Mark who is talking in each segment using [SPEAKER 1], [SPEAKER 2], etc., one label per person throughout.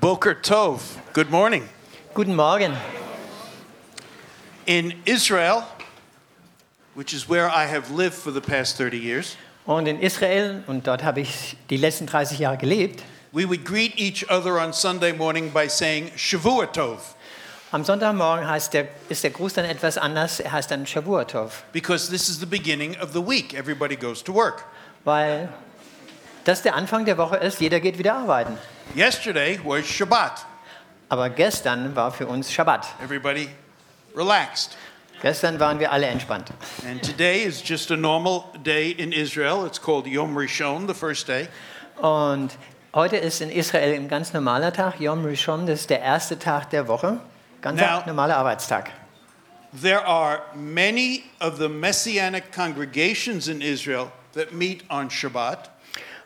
[SPEAKER 1] Boker Tov. Good morning.
[SPEAKER 2] Guten Morgen.
[SPEAKER 1] In Israel, which is where I have lived for the past 30 years,
[SPEAKER 2] Und in Israel, und dort habe ich die letzten 30 Jahre gelebt,
[SPEAKER 1] we would greet each other on Sunday morning by saying Shavua Tov,
[SPEAKER 2] am Sonntagmorgen heißt der, ist der Gruß dann etwas anders. Er heißt dann Shavuotov,
[SPEAKER 1] because this is the beginning of the week. Everybody goes to work.
[SPEAKER 2] weil das der Anfang der Woche ist. Jeder geht wieder arbeiten.
[SPEAKER 1] Yesterday was Shabbat.
[SPEAKER 2] Aber gestern war für uns Schabbat.
[SPEAKER 1] Everybody relaxed.
[SPEAKER 2] Gestern waren wir alle entspannt.
[SPEAKER 1] And today is just a normal day in Israel. It's called Yom Rishon, the first day.
[SPEAKER 2] Und heute ist in Israel ein ganz normaler Tag, Yom Rishon, das ist der erste Tag der Woche. Ganz
[SPEAKER 1] Now-
[SPEAKER 2] normaler Arbeitstag.
[SPEAKER 1] There are many of the messianic congregations in Israel that meet on Shabbat.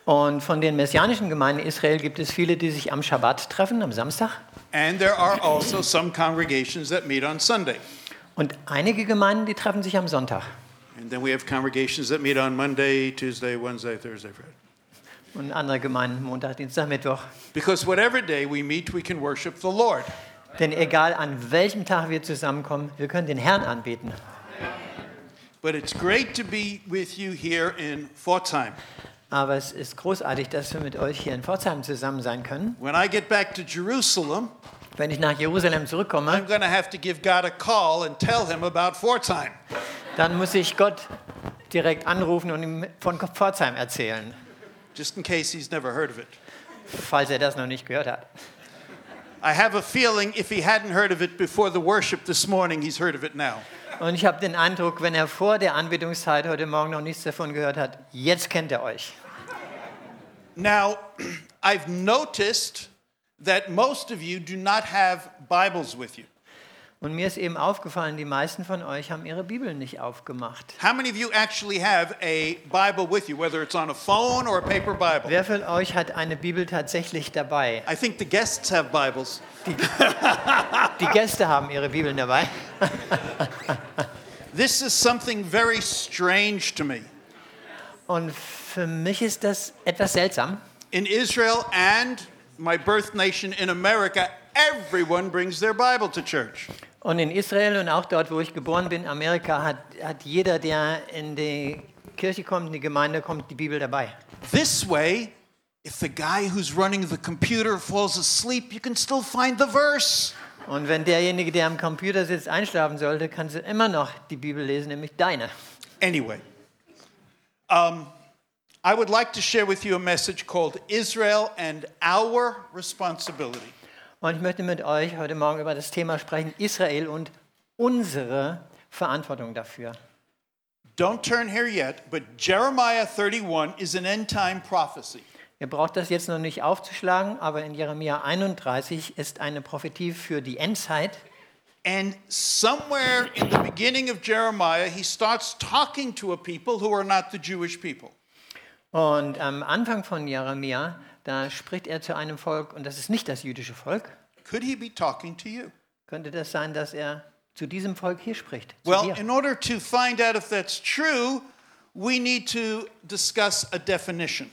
[SPEAKER 2] Und von den messianischen Gemeinden Israel gibt es viele, die sich am Schabbat treffen, am Samstag.
[SPEAKER 1] And there are also some congregations that meet on Sunday.
[SPEAKER 2] Und einige Gemeinden, die treffen sich am Sonntag.
[SPEAKER 1] And then we have congregations that meet on Monday, Tuesday, Wednesday, Thursday, Friday.
[SPEAKER 2] Und andere Gemeinden Montag, Dienstag, Mittwoch.
[SPEAKER 1] Because whatever day we meet, we can worship the Lord.
[SPEAKER 2] Denn egal an welchem Tag wir zusammenkommen, wir können den Herrn anbeten.
[SPEAKER 1] But it's great to be with you here in Pforzheim.
[SPEAKER 2] Aber es ist großartig, dass wir mit euch hier in Pforzheim zusammen sein können.
[SPEAKER 1] When I get back to Jerusalem,
[SPEAKER 2] Wenn ich nach Jerusalem
[SPEAKER 1] I'm
[SPEAKER 2] zurückkomme,
[SPEAKER 1] going to have to give God a call and tell him about Pforzheim.
[SPEAKER 2] dann muss ich Gott direkt anrufen und ihm von Pforzheim erzählen,
[SPEAKER 1] just in case he's never heard of it.
[SPEAKER 2] falls er das noch nicht gehört hat.
[SPEAKER 1] I have a feeling if he hadn't heard of it before the worship this morning, he's heard of it now.
[SPEAKER 2] Und ich habe den Eindruck, wenn er vor der Anbetungszeit heute Morgen noch nichts davon gehört hat, jetzt kennt er euch.
[SPEAKER 1] Now, I've noticed that most of you do not have Bibles with you.
[SPEAKER 2] Und mir ist eben aufgefallen, die meisten von euch haben ihre Bibeln nicht aufgemacht.
[SPEAKER 1] How many of you actually have a Bible with you, whether it's on a phone or a paper Bible?
[SPEAKER 2] Wer von euch hat eine Bibel tatsächlich dabei?
[SPEAKER 1] I think the guests have Bibles.
[SPEAKER 2] Die Gäste haben ihre Bibeln dabei.
[SPEAKER 1] This is something very strange to me.
[SPEAKER 2] Und für mich ist das etwas seltsam.
[SPEAKER 1] In Israel and my birth nation in America, everyone brings their Bible to church.
[SPEAKER 2] Und in Israel und auch dort, wo ich geboren bin, Amerika, hat, hat jeder, der in die Kirche kommt, in die Gemeinde kommt, die Bibel dabei.
[SPEAKER 1] This way, if the guy who's running the computer falls asleep, you can still find the verse.
[SPEAKER 2] Und wenn derjenige, der am Computer sitzt, einschlafen sollte, kannst du immer noch die Bibel lesen, nämlich deine.
[SPEAKER 1] Anyway, um, I would like to share with you a message called Israel and Our Responsibility.
[SPEAKER 2] Und ich möchte mit euch heute Morgen über das Thema sprechen, Israel und unsere Verantwortung dafür.
[SPEAKER 1] Don't turn here yet, but Jeremiah 31 is an end time prophecy.
[SPEAKER 2] Ihr braucht das jetzt noch nicht aufzuschlagen, aber in Jeremia 31 ist eine Prophetie für die Endzeit.
[SPEAKER 1] And somewhere in the beginning of Jeremiah, he starts talking to a people who are not the Jewish people.
[SPEAKER 2] Und am Anfang von Jeremia, da spricht er zu einem Volk, und das ist nicht das jüdische Volk.
[SPEAKER 1] Could he be talking to you?
[SPEAKER 2] Könnte das sein, dass er zu diesem Volk hier spricht?
[SPEAKER 1] Well,
[SPEAKER 2] dir?
[SPEAKER 1] in order to find out if that's true, we need to discuss a definition.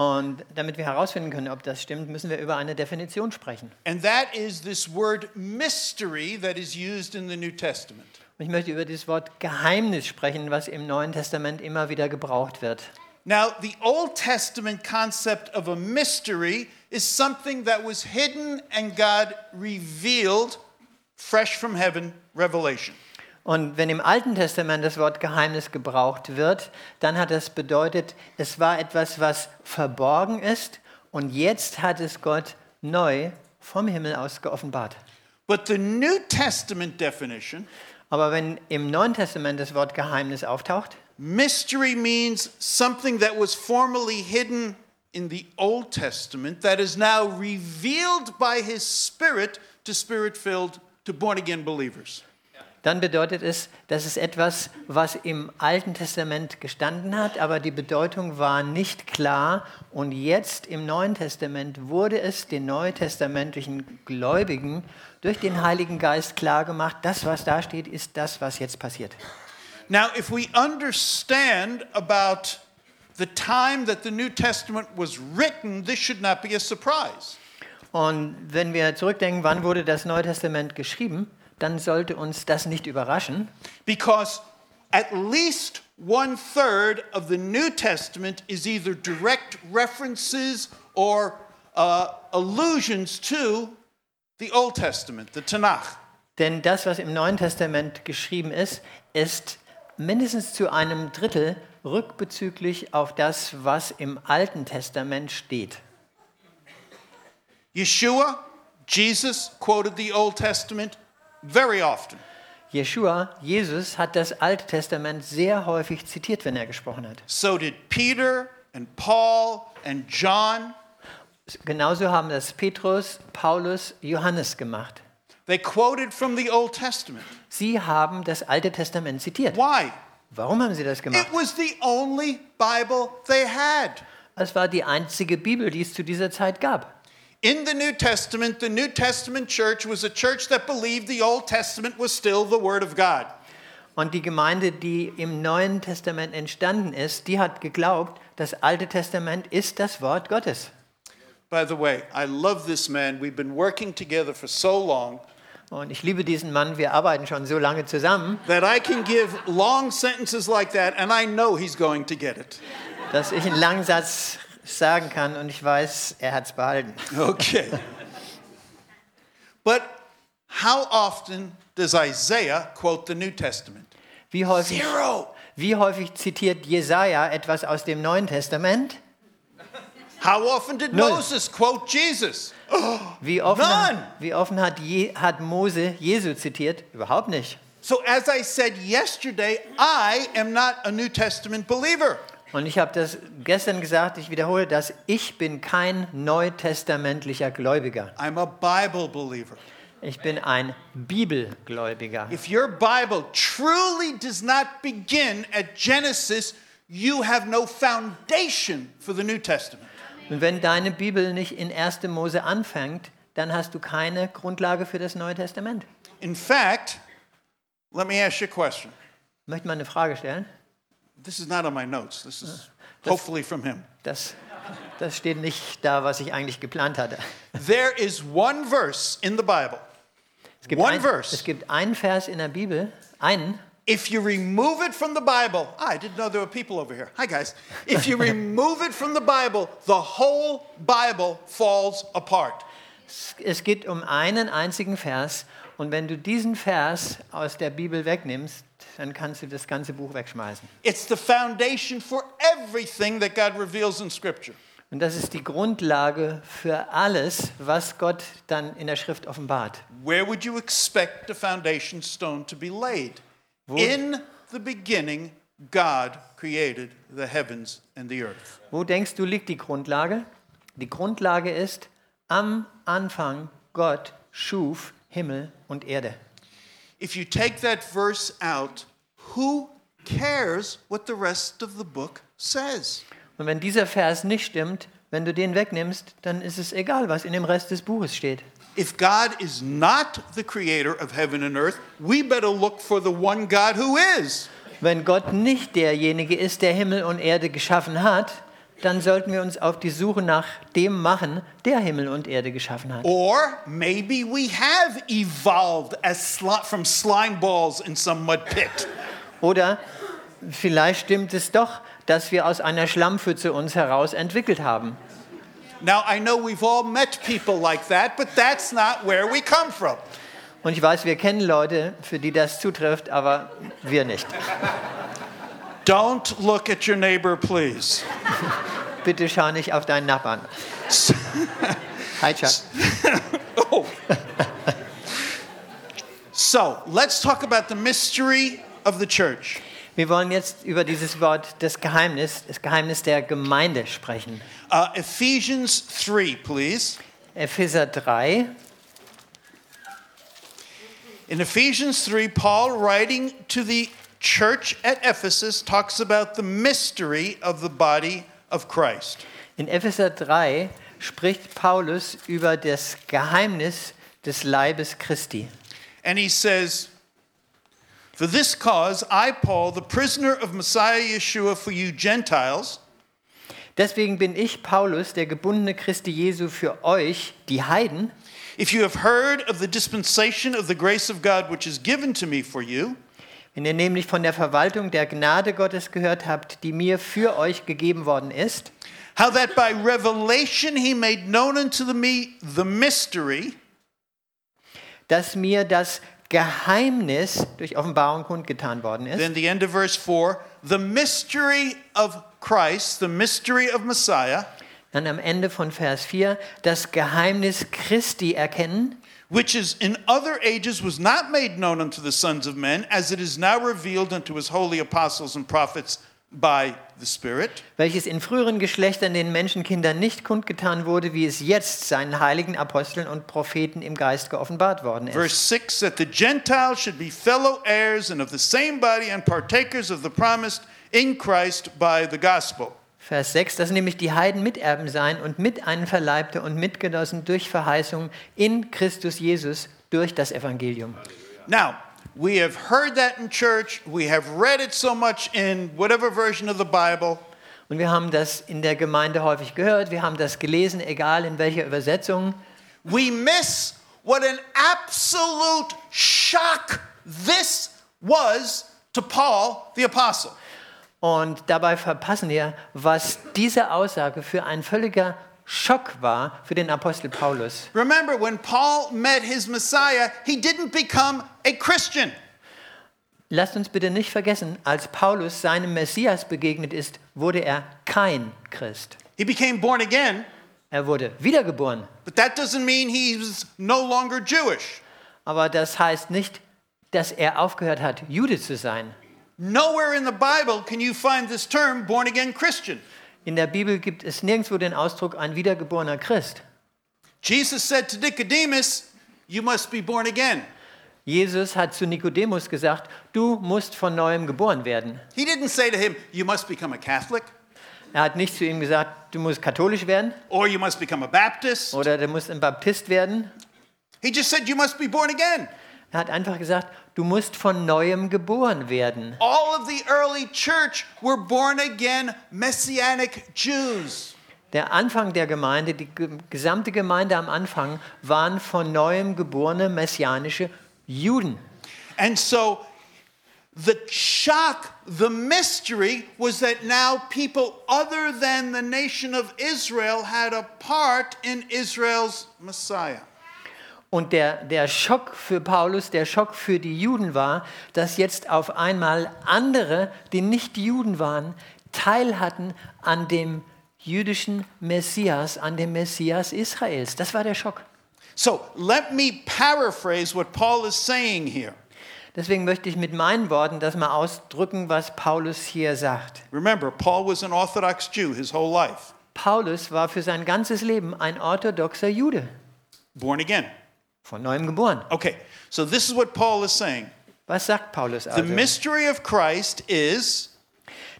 [SPEAKER 2] Und damit wir herausfinden können, ob das stimmt, müssen wir über eine Definition sprechen.
[SPEAKER 1] And that is this word mystery that is used in the New Testament.
[SPEAKER 2] Und ich möchte über das Wort Geheimnis sprechen, was im Neuen Testament immer wieder gebraucht wird.
[SPEAKER 1] Now, the Old Testament concept of a mystery is something that was hidden and God revealed fresh from heaven, revelation.
[SPEAKER 2] Und wenn im Alten Testament das Wort Geheimnis gebraucht wird, dann hat das bedeutet, es war etwas, was verborgen ist und jetzt hat es Gott neu vom Himmel aus geoffenbart.
[SPEAKER 1] But the New Testament definition,
[SPEAKER 2] Aber wenn im Neuen Testament das Wort Geheimnis auftaucht,
[SPEAKER 1] mystery means something that was formerly hidden in the Old Testament that is now revealed by his Spirit to spirit filled, to born again believers.
[SPEAKER 2] Dann bedeutet es, dass es etwas, was im Alten Testament gestanden hat, aber die Bedeutung war nicht klar. Und jetzt im Neuen Testament wurde es den neutestamentlichen Gläubigen durch den Heiligen Geist klar gemacht, das, was da steht, ist das, was jetzt passiert.
[SPEAKER 1] Now, if we understand about the time that the New Testament was written, this should not be a surprise.
[SPEAKER 2] Und wenn wir zurückdenken, wann wurde das Neue Testament geschrieben, dann sollte uns das nicht überraschen,
[SPEAKER 1] because at least one third of the New Testament is either direct references or uh, allusions to the Old Testament, the Tanakh.
[SPEAKER 2] denn das, was im Neuen Testament geschrieben ist, ist mindestens zu einem Drittel rückbezüglich auf das, was im Alten Testament steht.
[SPEAKER 1] Yeshua, Jesus quoted the Old Testament very often.
[SPEAKER 2] Jeshua, Jesus, hat das Alte Testament sehr häufig zitiert, wenn er gesprochen hat.
[SPEAKER 1] So did Peter and Paul and John.
[SPEAKER 2] Genauso haben das Petrus, Paulus, Johannes gemacht.
[SPEAKER 1] They quoted from the Old Testament.
[SPEAKER 2] Sie haben das Alte Testament zitiert.
[SPEAKER 1] Why?
[SPEAKER 2] Warum haben sie das gemacht?
[SPEAKER 1] It was the only Bible they had.
[SPEAKER 2] Es war die einzige Bibel, die es zu dieser Zeit gab.
[SPEAKER 1] In the New Testament, the New Testament church was a church that believed the Old Testament was still the Word of God.
[SPEAKER 2] Und die Gemeinde, die im Neuen Testament entstanden ist, die hat geglaubt, das Alte Testament ist das Wort Gottes.
[SPEAKER 1] By the way, I love this man. We've been working together for so long
[SPEAKER 2] Und ich liebe diesen Mann, wir arbeiten schon so lange zusammen,
[SPEAKER 1] that I can give long sentences like that and I know he's going to get it.
[SPEAKER 2] dass ich einen langen Satz sagen kann und ich weiß, er hat es behalten.
[SPEAKER 1] Okay. but how often does Isaiah quote the New Testament?
[SPEAKER 2] Wie häufig,
[SPEAKER 1] Zero.
[SPEAKER 2] wie häufig zitiert Jesaja etwas aus dem Neuen Testament?
[SPEAKER 1] How often did
[SPEAKER 2] Null.
[SPEAKER 1] Moses quote Jesus?
[SPEAKER 2] Wie offen,
[SPEAKER 1] None.
[SPEAKER 2] wie offen hat, Je, hat Mose Jesu zitiert? Überhaupt nicht.
[SPEAKER 1] So, as I said yesterday, I am not a New Testament believer.
[SPEAKER 2] Und ich habe das gestern gesagt, ich wiederhole das, ich bin kein neutestamentlicher Gläubiger.
[SPEAKER 1] I'm a Bible believer.
[SPEAKER 2] Ich bin ein Bibelgläubiger.
[SPEAKER 1] If your Bible truly does not begin at Genesis, you have no foundation for the New Testament.
[SPEAKER 2] Und wenn deine Bibel nicht in 1. Mose anfängt, dann hast du keine Grundlage für das Neue Testament.
[SPEAKER 1] In fact, let me ask you a question.
[SPEAKER 2] Ich möchte mal eine Frage stellen.
[SPEAKER 1] This is not on my notes. This is hopefully from him.
[SPEAKER 2] Das, das steht nicht da, was ich eigentlich geplant hatte.
[SPEAKER 1] There is one verse in the Bible.
[SPEAKER 2] Es gibt,
[SPEAKER 1] One
[SPEAKER 2] ein,
[SPEAKER 1] verse.
[SPEAKER 2] es gibt einen Vers in der Bibel, einen,
[SPEAKER 1] If you remove it from the Bible, I didn't know there were people over here. Hi, guys. If you remove it from the Bible, the whole Bible falls apart.
[SPEAKER 2] es geht um einen einzigen Vers. Und wenn du diesen Vers aus der Bibel wegnimmst, dann kannst du das ganze Buch wegschmeißen.
[SPEAKER 1] It's the foundation for everything that God reveals in Scripture.
[SPEAKER 2] Und das ist die Grundlage für alles, was Gott dann in der Schrift offenbart.
[SPEAKER 1] Where would you expect the foundation stone to be laid? In the beginning, God created the heavens and the earth.
[SPEAKER 2] Wo denkst du, liegt die Grundlage? Die Grundlage ist, am Anfang Gott schuf Himmel und Erde.
[SPEAKER 1] If you take that verse out, who cares what the rest of the book says?
[SPEAKER 2] Und wenn dieser Vers nicht stimmt, wenn du den wegnimmst, dann ist es egal, was in dem Rest des Buches steht.
[SPEAKER 1] If God is not the creator of heaven and earth, we better look for the one God who is.
[SPEAKER 2] Wenn Gott nicht derjenige ist, der Himmel und Erde geschaffen hat, dann sollten wir uns auf die Suche nach dem machen, der Himmel und Erde geschaffen hat.
[SPEAKER 1] Or maybe we have evolved as sli- from slime balls in some mud pit.
[SPEAKER 2] Oder vielleicht stimmt es doch, dass wir aus einer Schlammpfütze uns heraus entwickelt haben.
[SPEAKER 1] Now, I know we've all met people like that, but that's not where we come from.
[SPEAKER 2] Und ich weiß, wir kennen Leute, für die das zutrifft, aber wir nicht.
[SPEAKER 1] Don't look at your neighbor, please.
[SPEAKER 2] Bitte schau nicht auf deinen Nachbarn. Hi, Chuck.
[SPEAKER 1] Oh. so, let's talk about the mystery of the church.
[SPEAKER 2] Wir wollen jetzt über dieses Wort, das Geheimnis, das Geheimnis der Gemeinde sprechen.
[SPEAKER 1] Uh, Ephesians 3, please.
[SPEAKER 2] Epheser 3.
[SPEAKER 1] In Ephesians 3, Paul, writing to the church at Ephesus, talks about the mystery of the body of Christ.
[SPEAKER 2] In Epheser 3 spricht Paulus über das Geheimnis des Leibes Christi.
[SPEAKER 1] And he says, For this cause, I, Paul, the prisoner of Messiah Yeshua for you Gentiles,
[SPEAKER 2] Deswegen bin ich, Paulus, der gebundene Christi Jesu, für euch, die Heiden,
[SPEAKER 1] If you have heard of the dispensation of the grace of God which is given to me for you,
[SPEAKER 2] wenn ihr nämlich von der Verwaltung der Gnade Gottes gehört habt, die mir für euch gegeben worden ist,
[SPEAKER 1] how that by revelation he made known unto me the mystery
[SPEAKER 2] dass mir das Geheimnis durch Offenbarung kundgetan worden ist.
[SPEAKER 1] Then the end of verse 4 the mystery of Christ, the mystery of Messiah,
[SPEAKER 2] Dann am Ende von Vers 4 das Geheimnis Christi erkennen,
[SPEAKER 1] which is in other ages was not made known unto the sons of men, as it is now revealed unto his holy apostles and prophets by the Spirit.
[SPEAKER 2] welches in früheren Geschlechtern den Menschenkindern nicht kundgetan wurde, wie es jetzt seinen heiligen Aposteln und Propheten im Geist geoffenbart worden ist.
[SPEAKER 1] Verse 6 that the Gentiles should be fellow heirs and of the same body and partakers of the promised in Christ by the gospel.
[SPEAKER 2] Vers 6, dass nämlich die Heiden Miterben seien und mit Verleibte und Mitgenossen durch Verheißung in Christus Jesus durch das Evangelium.
[SPEAKER 1] Now, we have heard that in church, we have read it so much in whatever version of the Bible.
[SPEAKER 2] Und wir haben das in der Gemeinde häufig gehört, wir haben das gelesen, egal in welcher Übersetzung.
[SPEAKER 1] we miss what an absolute shock this was to Paul the Apostle.
[SPEAKER 2] Und dabei verpassen wir, was diese Aussage für ein völliger Schock war für den Apostel Paulus.
[SPEAKER 1] Remember, when Paul met his Messiah, he didn't become a Christian.
[SPEAKER 2] Lasst uns bitte nicht vergessen, als Paulus seinem Messias begegnet ist, wurde er kein Christ.
[SPEAKER 1] He became born again,
[SPEAKER 2] Er wurde wiedergeboren.
[SPEAKER 1] but that doesn't mean he was no longer Jewish.
[SPEAKER 2] Aber das heißt nicht, dass er aufgehört hat, Jude zu sein.
[SPEAKER 1] Nowhere in the Bible can you find this term born again Christian.
[SPEAKER 2] In der Bibel gibt es nirgendwo den Ausdruck ein wiedergeborener Christ.
[SPEAKER 1] Jesus said to Nicodemus, You must be born again.
[SPEAKER 2] Jesus hat zu Nikodemus gesagt, du musst von neuem geboren werden.
[SPEAKER 1] He didn't say to him, You must become a Catholic,
[SPEAKER 2] Er hat nicht zu ihm gesagt, du musst katholisch werden
[SPEAKER 1] or you must become a Baptist.
[SPEAKER 2] oder du musst ein Baptist werden.
[SPEAKER 1] He just said, You must be born again.
[SPEAKER 2] Er hat einfach gesagt, du musst von neuem geboren werden.
[SPEAKER 1] All of the early church were born again Messianic Jews.
[SPEAKER 2] Der Anfang der Gemeinde, die ge- gesamte Gemeinde am Anfang, waren von neuem geborene messianische Juden.
[SPEAKER 1] And so the shock, the mystery was that now people other than the nation of Israel had a part in Israel's Messiah.
[SPEAKER 2] Und der, der Schock für Paulus, der Schock für die Juden war, dass jetzt auf einmal andere, die nicht Juden waren, teil hatten an dem jüdischen Messias, an dem Messias Israels. Das war der Schock.
[SPEAKER 1] So let me paraphrase what Paul is saying here.
[SPEAKER 2] Deswegen möchte ich mit meinen Worten das mal ausdrücken, was Paulus hier sagt.
[SPEAKER 1] Remember, Paul was an Orthodox Jew his whole life,
[SPEAKER 2] Paulus war für sein ganzes Leben ein orthodoxer Jude,
[SPEAKER 1] born again.
[SPEAKER 2] Von neuem geboren.
[SPEAKER 1] Okay, so this is what Paul is saying.
[SPEAKER 2] Was sagt Paulus
[SPEAKER 1] The
[SPEAKER 2] also?
[SPEAKER 1] mystery of Christ is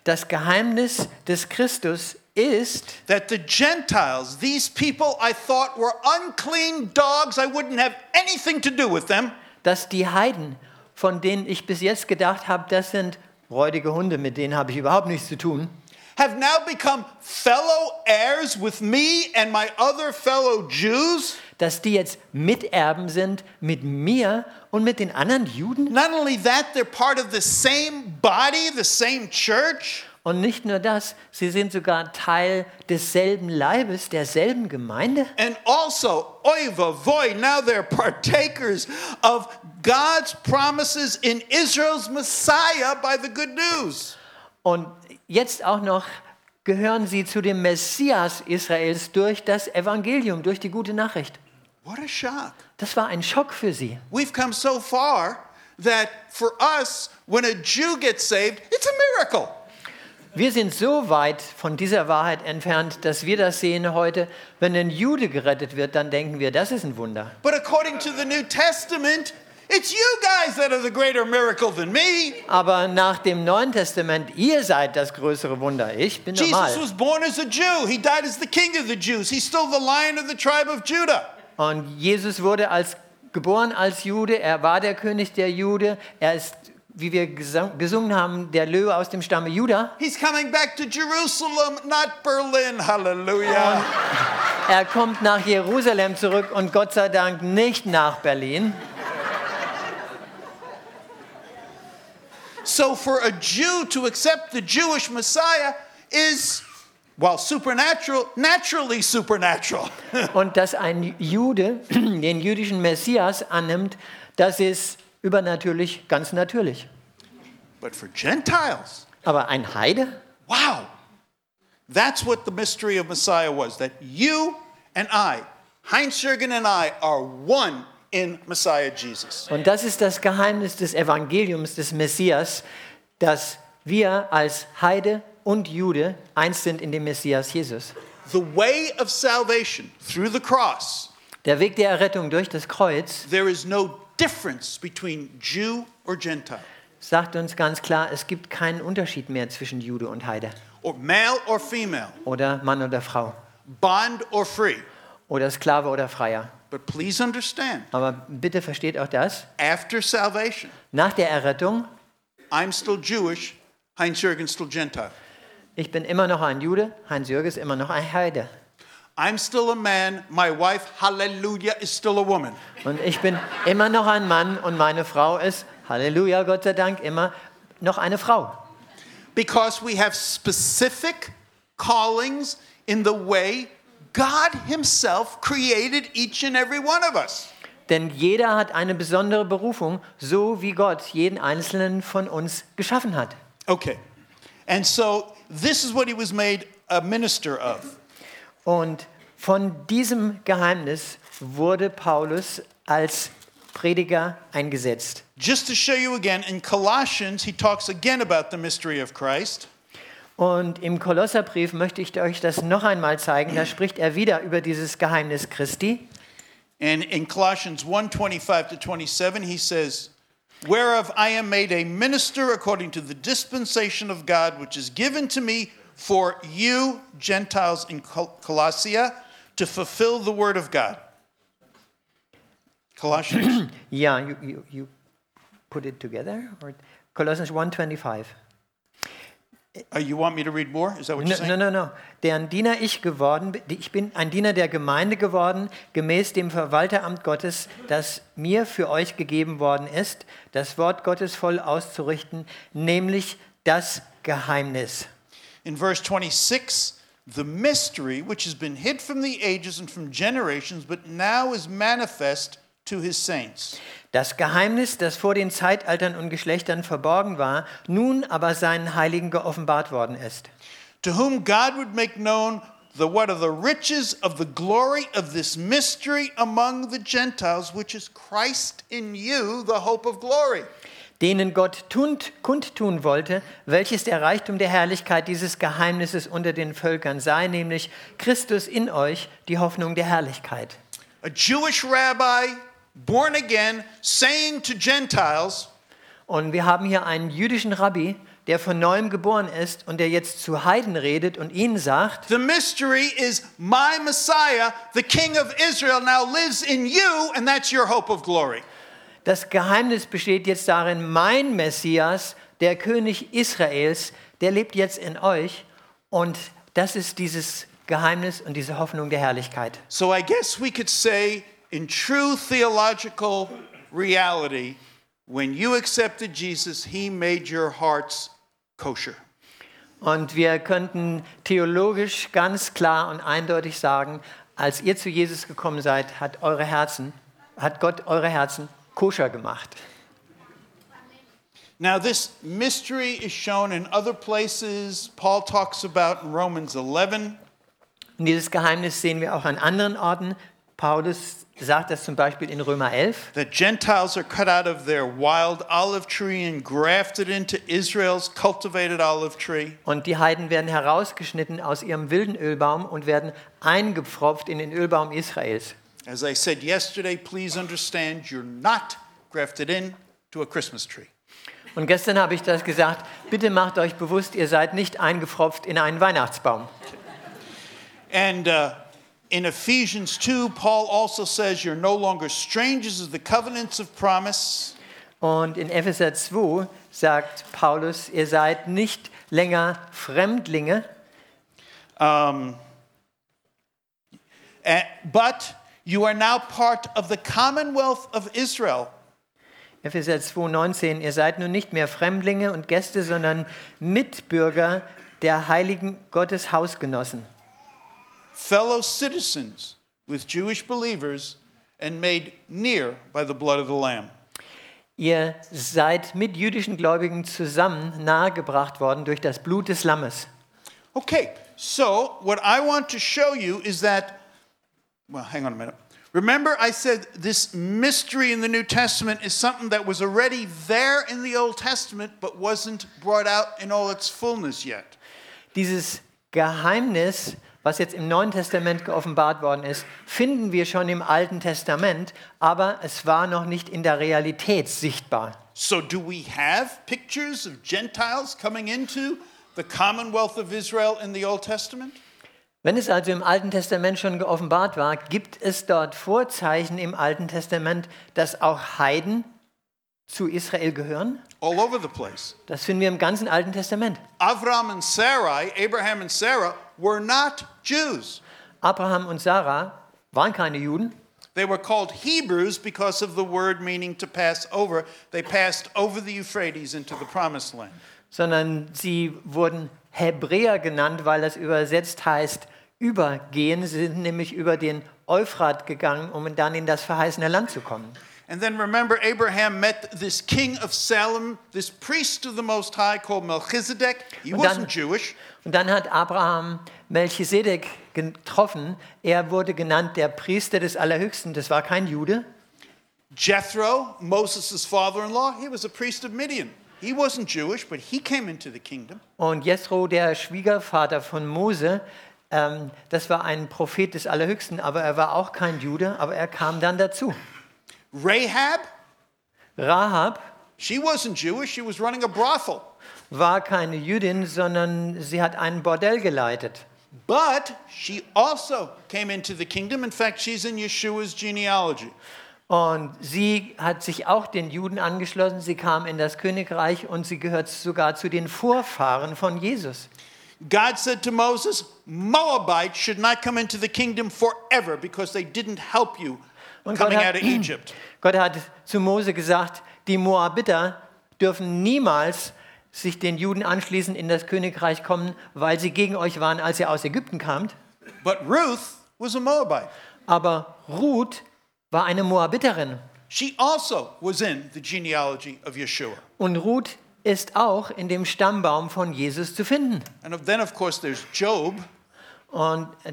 [SPEAKER 2] Das Geheimnis des Christus ist,
[SPEAKER 1] that the Gentiles, these people I thought were unclean dogs, I wouldn't have anything to do with them,
[SPEAKER 2] dass die Heiden, von denen ich bis jetzt gedacht habe, das sind räudige Hunde, mit denen habe ich überhaupt nichts zu tun,
[SPEAKER 1] have now become fellow heirs with me and my other fellow Jews.
[SPEAKER 2] Dass die jetzt Miterben sind mit mir und mit den anderen Juden.
[SPEAKER 1] Not only that, they're part of the same body, the same church.
[SPEAKER 2] Und nicht nur das, sie sind sogar Teil desselben Leibes, derselben Gemeinde.
[SPEAKER 1] And also, oy voy, now they're partakers of God's promises in Israel's Messiah by the good news.
[SPEAKER 2] Und jetzt auch noch gehören sie zu dem Messias Israels durch das Evangelium, durch die gute Nachricht.
[SPEAKER 1] What a shock.
[SPEAKER 2] Das war ein Schock für sie.
[SPEAKER 1] We've come so far that for us, when a Jew gets saved, it's a miracle.
[SPEAKER 2] Wir sind so weit von dieser Wahrheit entfernt, dass wir das sehen heute. Wenn ein Jude gerettet wird, dann denken wir, das ist ein Wunder.
[SPEAKER 1] But according to the New Testament, it's you guys that are the greater miracle than me.
[SPEAKER 2] Aber nach dem Neuen Testament, ihr seid das größere Wunder. Ich bin
[SPEAKER 1] Jesus
[SPEAKER 2] normal.
[SPEAKER 1] was born as a Jew. He died as the king of the Jews. He's still the lion of the tribe of Judah.
[SPEAKER 2] Und Jesus wurde als, geboren als Jude, er war der König der Jude, er ist wie wir gesungen haben, der Löwe aus dem Stamme Juda.
[SPEAKER 1] He's coming back to Jerusalem, not Berlin. Hallelujah.
[SPEAKER 2] Er kommt nach Jerusalem zurück und Gott sei Dank nicht nach Berlin.
[SPEAKER 1] So, for a Jew to accept the Jewish Messiah is, while supernatural, naturally supernatural.
[SPEAKER 2] Und dass ein Jude den jüdischen Messias annimmt, das ist übernatürlich, ganz natürlich.
[SPEAKER 1] but for Gentiles,
[SPEAKER 2] Aber ein Heide?
[SPEAKER 1] wow. That's what the mystery of Messiah was that you and I, Heinz Jürgen and I, are one in Messiah Jesus.
[SPEAKER 2] Und das ist das Geheimnis des Evangeliums des Messias, dass wir als Heide und Jude eins sind in dem Messias Jesus.
[SPEAKER 1] The way of salvation through the cross,
[SPEAKER 2] Der Weg der Errettung durch das Kreuz
[SPEAKER 1] there is no difference between Jew or Gentile,
[SPEAKER 2] sagt uns ganz klar, es gibt keinen Unterschied mehr zwischen Jude und Heide
[SPEAKER 1] or male or female,
[SPEAKER 2] oder Mann oder Frau
[SPEAKER 1] bond or free.
[SPEAKER 2] oder Sklave oder Freier.
[SPEAKER 1] But please understand,
[SPEAKER 2] Aber bitte versteht auch das,
[SPEAKER 1] after salvation,
[SPEAKER 2] nach der Errettung,
[SPEAKER 1] I'm still Jewish, Heinz Jürgen's still Gentile.
[SPEAKER 2] Ich bin immer noch ein Jude, Heinz Jürgen ist immer noch ein Heide.
[SPEAKER 1] I'm still a man, my wife, hallelujah, is still a woman.
[SPEAKER 2] Und ich bin immer noch ein Mann und meine Frau ist, Halleluja, Gott sei Dank, immer noch eine Frau.
[SPEAKER 1] Because we have specific callings in the way God Himself created each and every one of us.
[SPEAKER 2] Denn jeder hat eine besondere Berufung, so wie Gott jeden einzelnen von uns geschaffen hat.
[SPEAKER 1] Okay. And so this is what He was made a minister of.
[SPEAKER 2] Und von diesem Geheimnis wurde Paulus als Prediger eingesetzt.
[SPEAKER 1] Just to show you again, in Colossians, he talks again about the mystery of Christ.
[SPEAKER 2] Und im Kolosserbrief möchte ich euch das noch einmal zeigen. Da spricht er wieder über dieses Geheimnis Christi.
[SPEAKER 1] And in Colossians 1 25 to 27, he says, Whereof I am made a minister according to the dispensation of God, which is given to me for you, Gentiles in Col- Colossia, to fulfill the word of God. Colossians.
[SPEAKER 2] yeah, you, you, you put it together? Or Colossians 1,25.
[SPEAKER 1] Uh, you want me to read more? Is that what you're saying?
[SPEAKER 2] no, no, no. Deren Diener ich geworden ich bin ein Diener der Gemeinde geworden, gemäß dem Verwalteramt Gottes, das mir für euch gegeben worden ist, das Wort Gottes voll auszurichten, nämlich das Geheimnis.
[SPEAKER 1] In verse 26, the mystery which has been hid from the ages and from generations, but now is manifest to his saints.
[SPEAKER 2] Das Geheimnis, das vor den Zeitaltern und Geschlechtern verborgen war, nun aber seinen Heiligen geoffenbart worden ist.
[SPEAKER 1] to whom God would make known the what are the riches of the glory of this mystery among the Gentiles, which is Christ in you, the hope of glory.
[SPEAKER 2] denen Gott tund, kundtun wollte, welches der Reichtum der Herrlichkeit dieses Geheimnisses unter den Völkern sei, nämlich Christus in euch, die Hoffnung der Herrlichkeit.
[SPEAKER 1] A Jewish rabbi, born again, saying to Gentiles,
[SPEAKER 2] Und wir haben hier einen jüdischen Rabbi, der von neuem geboren ist und der jetzt zu Heiden redet und ihnen sagt,
[SPEAKER 1] The mystery is my Messiah, the King of Israel, now lives in you, and that's your hope of glory.
[SPEAKER 2] das Geheimnis besteht jetzt darin, mein Messias, der König Israels, der lebt jetzt in euch und das ist dieses Geheimnis und diese Hoffnung der Herrlichkeit.
[SPEAKER 1] So I guess we could say, in true theological reality, when you accepted Jesus, he made your hearts kosher.
[SPEAKER 2] Und wir könnten theologisch ganz klar und eindeutig sagen, als ihr zu Jesus gekommen seid, hat eure Herzen, hat Gott eure Herzen koscher gemacht.
[SPEAKER 1] Now, this mystery is shown in other places. Paul talks about in Romans 11.
[SPEAKER 2] Und dieses Geheimnis sehen wir auch an anderen Orten. Paulus sagt das zum Beispiel in Römer 11,
[SPEAKER 1] that Gentiles are cut out of their wild olive tree and grafted into Israel's cultivated olive tree.
[SPEAKER 2] und die Heiden werden herausgeschnitten aus ihrem wilden Ölbaum und werden eingepfropft in den Ölbaum Israels.
[SPEAKER 1] As I said yesterday, please understand you're not grafted in to a Christmas tree.
[SPEAKER 2] Und gestern habe ich das gesagt, bitte macht euch bewusst, ihr seid nicht eingepfropft in einen Weihnachtsbaum.
[SPEAKER 1] And uh, in Ephesians 2, Paul also says you're no longer strangers of the covenants of promise.
[SPEAKER 2] Und in Epheser 2 sagt Paulus, ihr seid nicht länger Fremdlinge,
[SPEAKER 1] Um, eh, but you are now part of the commonwealth of Israel.
[SPEAKER 2] Epheser 2,19, ihr seid nun nicht mehr Fremdlinge und Gäste, sondern Mitbürger der heiligen Gottes Hausgenossen.
[SPEAKER 1] Fellow citizens with Jewish believers and made near by the blood of the Lamb.
[SPEAKER 2] Ihr seid mit jüdischen Gläubigen zusammen nahegebracht worden durch das Blut des Lammes.
[SPEAKER 1] Okay, so what I want to show you is that, well, hang on a minute. Remember, I said this mystery in the New Testament is something that was already there in the Old Testament but wasn't brought out in all its fullness yet.
[SPEAKER 2] Dieses Geheimnis, was jetzt im Neuen Testament geoffenbart worden ist, finden wir schon im Alten Testament, aber es war noch nicht in der Realität sichtbar.
[SPEAKER 1] So, do we have pictures of Gentiles coming into the commonwealth of Israel in the Old Testament?
[SPEAKER 2] Wenn es also im Alten Testament schon geoffenbart war, gibt es dort Vorzeichen im Alten Testament, dass auch Heiden zu Israel gehören?
[SPEAKER 1] All over the place.
[SPEAKER 2] Das finden wir im ganzen Alten Testament.
[SPEAKER 1] Avram and Sarai, Abraham and Sarah, were not Jews.
[SPEAKER 2] Abraham und Sarah waren keine Juden,
[SPEAKER 1] They were called Hebrews because of the word meaning to pass over. They passed over the Euphrates into the promised land.
[SPEAKER 2] sondern sie wurden Hebräer genannt, weil das übersetzt heißt übergehen. Sie sind nämlich über den Euphrat gegangen, um dann in das verheißene Land zu kommen.
[SPEAKER 1] And then remember, Abraham met this king of Salem, this priest of the Most High called Melchizedek. He
[SPEAKER 2] Und dann-
[SPEAKER 1] wasn't Jewish.
[SPEAKER 2] Und dann hat Abraham Melchisedek getroffen. Er wurde genannt der Priester des Allerhöchsten. Das war kein Jude.
[SPEAKER 1] Jethro, Moses' father in law, he was a priest of Midian. He wasn't Jewish, but he came into the kingdom.
[SPEAKER 2] Und Jethro, der Schwiegervater von Mose, ähm, das war ein Prophet des Allerhöchsten, aber er war auch kein Jude, aber er kam dann dazu.
[SPEAKER 1] Rahab,
[SPEAKER 2] Rahab
[SPEAKER 1] she wasn't Jewish, she was running a brothel.
[SPEAKER 2] war keine Jüdin, sondern sie hat ein Bordell geleitet.
[SPEAKER 1] But she also came into the kingdom. In fact, she's in Yeshua's genealogy.
[SPEAKER 2] Und sie hat sich auch den Juden angeschlossen. Sie kam in das Königreich und sie gehört sogar zu den Vorfahren von Jesus.
[SPEAKER 1] God said to Moses, Moabites should not come into the kingdom forever because they didn't help you
[SPEAKER 2] Und Gott
[SPEAKER 1] coming
[SPEAKER 2] hat-
[SPEAKER 1] out of Egypt.
[SPEAKER 2] Gott hat zu Mose gesagt, die Moabiter dürfen niemals sich den Juden anschließen, in das Königreich kommen, weil sie gegen euch waren, als ihr aus Ägypten kamt.
[SPEAKER 1] But Ruth was a Moabite.
[SPEAKER 2] Aber Ruth war eine Moabiterin.
[SPEAKER 1] She also was in the genealogy of Yeshua.
[SPEAKER 2] Und Ruth ist auch in dem Stammbaum von Jesus zu finden.
[SPEAKER 1] And then, of course, there's Job.
[SPEAKER 2] Und, äh,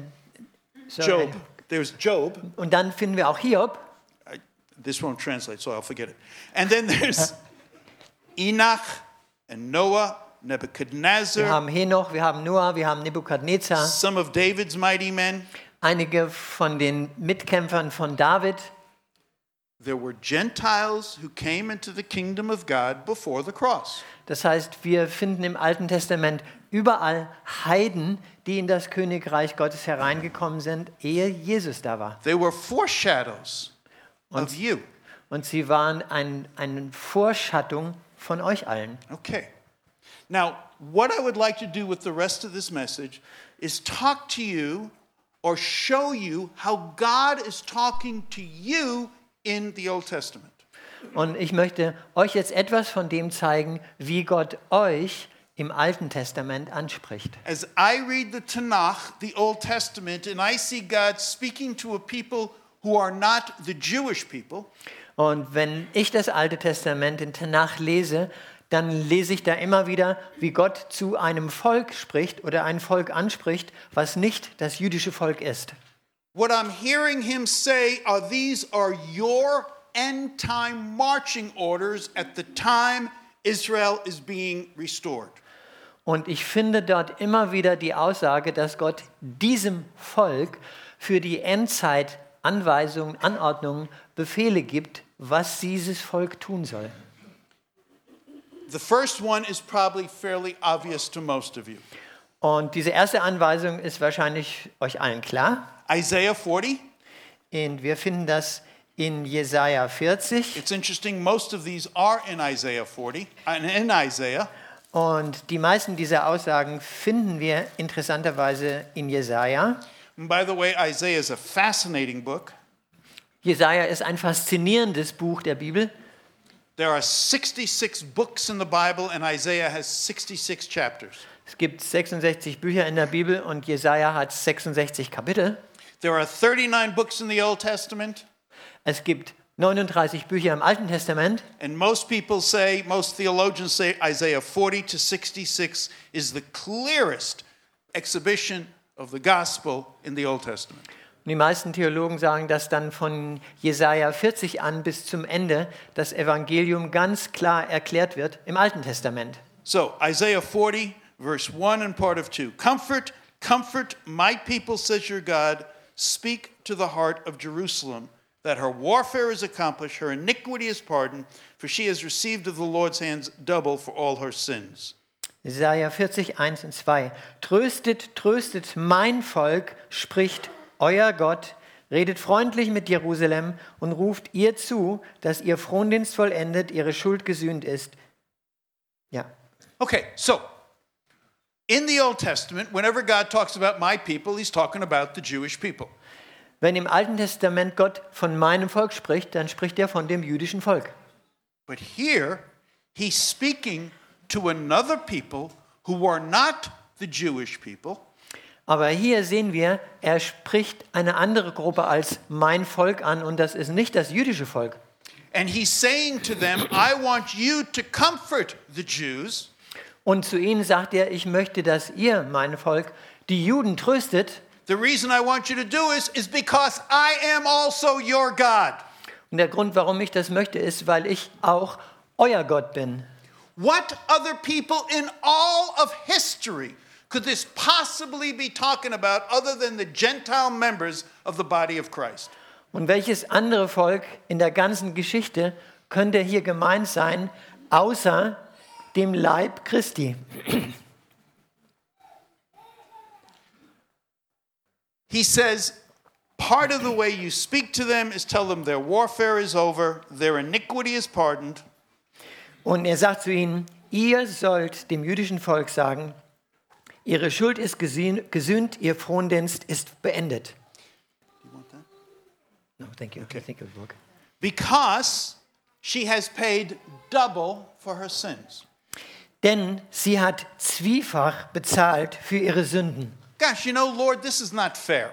[SPEAKER 2] sorry.
[SPEAKER 1] Job. There's Job.
[SPEAKER 2] und dann finden wir auch Hiob.
[SPEAKER 1] I, this won't translate, so I'll forget it. And then there's Enoch and Noah,
[SPEAKER 2] Wir
[SPEAKER 1] Nebuchadnezzar,
[SPEAKER 2] haben Henoch, wir haben Noah, wir haben Nebukadnezar,
[SPEAKER 1] some of David's mighty men.
[SPEAKER 2] einige von den Mitkämpfern von David.
[SPEAKER 1] There were Gentiles who came into the kingdom of God before the cross.
[SPEAKER 2] Das heißt, wir finden im Alten Testament überall Heiden, die in das Königreich Gottes hereingekommen sind, ehe Jesus da war.
[SPEAKER 1] They were foreshadows of you.
[SPEAKER 2] Und sie waren ein, eine Vorschattung von euch allen.
[SPEAKER 1] Okay. Now, what I would like to do with the rest of this message is talk to you or show you how God is talking to you in the Old Testament.
[SPEAKER 2] Und ich möchte euch jetzt etwas von dem zeigen, wie Gott euch im Alten Testament anspricht.
[SPEAKER 1] As I read the Tanakh, the Old Testament, and I see God speaking to a people who are not the Jewish people,
[SPEAKER 2] Und wenn ich das Alte Testament in Tanach lese, dann lese ich da immer wieder, wie Gott zu einem Volk spricht oder ein Volk anspricht, was nicht das jüdische Volk ist.
[SPEAKER 1] what I'm hearing him say are these are your end time marching orders at the time Israel is being restored.
[SPEAKER 2] Und ich finde dort immer wieder die Aussage, dass Gott diesem Volk für die Endzeit Anweisungen, Anordnungen, Befehle gibt, was dieses Volk tun soll.
[SPEAKER 1] The first one is probably fairly obvious to most of you.
[SPEAKER 2] Und diese erste Anweisung ist wahrscheinlich euch allen klar.
[SPEAKER 1] Isaiah 40,
[SPEAKER 2] Und wir finden das in Jesaja 40
[SPEAKER 1] It's interesting, most of these are in Isaiah 40, and in Isaiah.
[SPEAKER 2] Und die meisten dieser Aussagen finden wir interessanterweise in Jesaja.
[SPEAKER 1] And by the way, Isaiah is a fascinating book.
[SPEAKER 2] Jesaja ist ein faszinierendes Buch der Bibel.
[SPEAKER 1] There are 66 books in the Bible, and Isaiah has 66 chapters.
[SPEAKER 2] Es gibt 66 Bücher in der Bibel und Jesaja hat 66 Kapitel.
[SPEAKER 1] There are 39 books in the Old Testament,
[SPEAKER 2] Es gibt 39 Bücher im Alten Testament
[SPEAKER 1] and most people say, most theologians say, Isaiah 40 to 66 is the clearest exhibition of the gospel in the Old Testament.
[SPEAKER 2] Und die meisten Theologen sagen, dass dann von Jesaja 40 an bis zum Ende das Evangelium ganz klar erklärt wird im Alten Testament.
[SPEAKER 1] So, Isaiah 40, verse 1 and part of 2. Comfort, comfort my people, says your God. Speak to the heart of Jerusalem, that her warfare is accomplished, her iniquity is pardoned, for she has received of the Lord's hands double for all her sins.
[SPEAKER 2] Jesaja 40, 1 und 2. Tröstet, tröstet mein Volk, spricht euer Gott, redet freundlich mit Jerusalem und ruft ihr zu, dass ihr Frondienst vollendet, ihre Schuld gesühnt ist. Ja.
[SPEAKER 1] Okay, so in the Old Testament, whenever God talks about my people, he's talking about the Jewish people.
[SPEAKER 2] Wenn im Alten Testament Gott von meinem Volk spricht, dann spricht er von dem jüdischen Volk.
[SPEAKER 1] But here, he's speaking to another people who are not the Jewish people.
[SPEAKER 2] Aber hier sehen wir, er spricht eine andere Gruppe als mein Volk an und das ist nicht das jüdische Volk.
[SPEAKER 1] And he's saying to them, I want you to comfort the Jews
[SPEAKER 2] Und zu ihnen sagt er, ich möchte, dass ihr, mein Volk, die Juden tröstet.
[SPEAKER 1] The reason I want you to do is is because I am also your God.
[SPEAKER 2] Und der Grund, warum ich das möchte, ist, weil ich auch euer Gott bin.
[SPEAKER 1] What other people in all of history could this possibly be talking about other than the Gentile members of the body of Christ?
[SPEAKER 2] Und welches andere Volk in der ganzen Geschichte könnte hier gemeint sein, außer dem Leib Christi?
[SPEAKER 1] He says, part of the way you speak to them is tell them their warfare is over, their iniquity is pardoned,
[SPEAKER 2] Und er sagt zu ihnen, ihr sollt dem jüdischen Volk sagen, ihre Schuld ist gesühnt, ihr Frondienst ist beendet. No, thank you. I think it will work.
[SPEAKER 1] because she has paid double for her sins.
[SPEAKER 2] Denn sie hat zwiefach bezahlt für ihre Sünden.
[SPEAKER 1] Gosh, you know, Lord, this is not fair.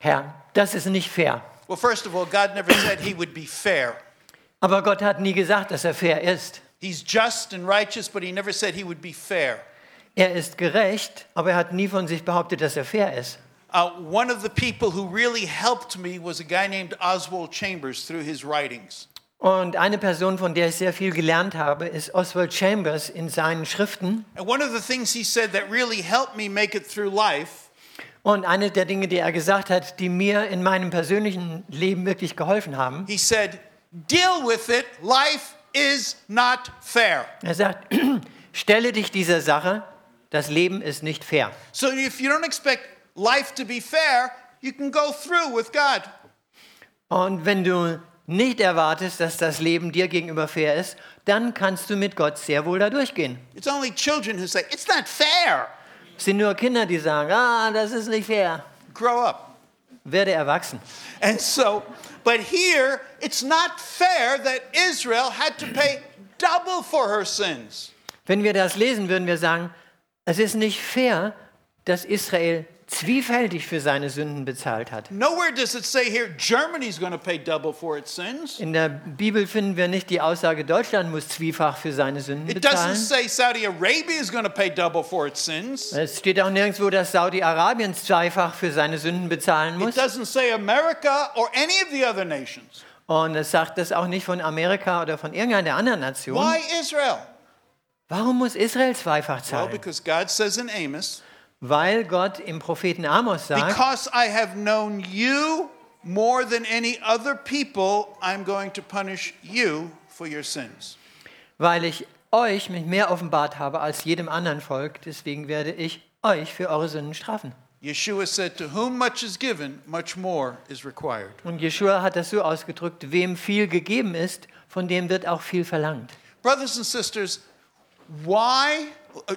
[SPEAKER 2] Herr, das ist nicht fair.
[SPEAKER 1] Well, first of all, God never said he would be fair.
[SPEAKER 2] Aber Gott hat nie gesagt, dass er fair ist.
[SPEAKER 1] He's just and righteous, but he never said he would be fair.
[SPEAKER 2] Er ist gerecht, aber er hat nie von sich behauptet, dass er fair ist.
[SPEAKER 1] Uh, one of the people who really helped me was a guy named Oswald Chambers through his writings.
[SPEAKER 2] Und eine Person, von der ich sehr viel gelernt habe, ist Oswald Chambers in seinen Schriften. Und eine der Dinge, die er gesagt hat, die mir in meinem persönlichen Leben wirklich geholfen haben,
[SPEAKER 1] he said, Deal with it. Life is not fair.
[SPEAKER 2] er sagt, stelle dich dieser Sache, das Leben ist nicht fair.
[SPEAKER 1] So if you don't expect life to be fair, you can go through with God.
[SPEAKER 2] Und wenn du nicht erwartest, dass das Leben dir gegenüber fair ist, dann kannst du mit Gott sehr wohl da durchgehen.
[SPEAKER 1] It's only children who say, It's not fair.
[SPEAKER 2] Es sind nur Kinder, die sagen, ah, das ist nicht fair.
[SPEAKER 1] Grow up.
[SPEAKER 2] Werde erwachsen.
[SPEAKER 1] And so, but here, it's not fair that Israel had to pay double for her sins.
[SPEAKER 2] Wenn wir das lesen, würden wir sagen, es ist nicht fair, dass Israel zwiefältig für seine Sünden bezahlt hat. In der Bibel finden wir nicht die Aussage, Deutschland muss zwiefach für seine Sünden bezahlen.
[SPEAKER 1] say Saudi Arabia is going to pay double for its sins.
[SPEAKER 2] Es steht auch nirgendwo, dass Saudi-Arabien zweifach für seine Sünden bezahlen
[SPEAKER 1] It
[SPEAKER 2] muss.
[SPEAKER 1] doesn't say America or any of the other nations.
[SPEAKER 2] Und es sagt das auch nicht von Amerika oder von irgendeiner der anderen Nation.
[SPEAKER 1] Why Israel?
[SPEAKER 2] Warum muss Israel zweifach
[SPEAKER 1] Well,
[SPEAKER 2] zahlen?
[SPEAKER 1] because God says in Amos,
[SPEAKER 2] Weil Gott im Propheten Amos sagt,
[SPEAKER 1] Because I have known you more than any other people, I'm going to punish you for your sins.
[SPEAKER 2] weil ich euch mich mehr offenbart habe als jedem anderen Volk, deswegen werde ich euch für eure Sünden strafen.
[SPEAKER 1] Yeshua said, To whom much is given, much more is required.
[SPEAKER 2] Und Jeshua hat das so ausgedrückt, wem viel gegeben ist, von dem wird auch viel verlangt.
[SPEAKER 1] Brothers and sisters, why, uh,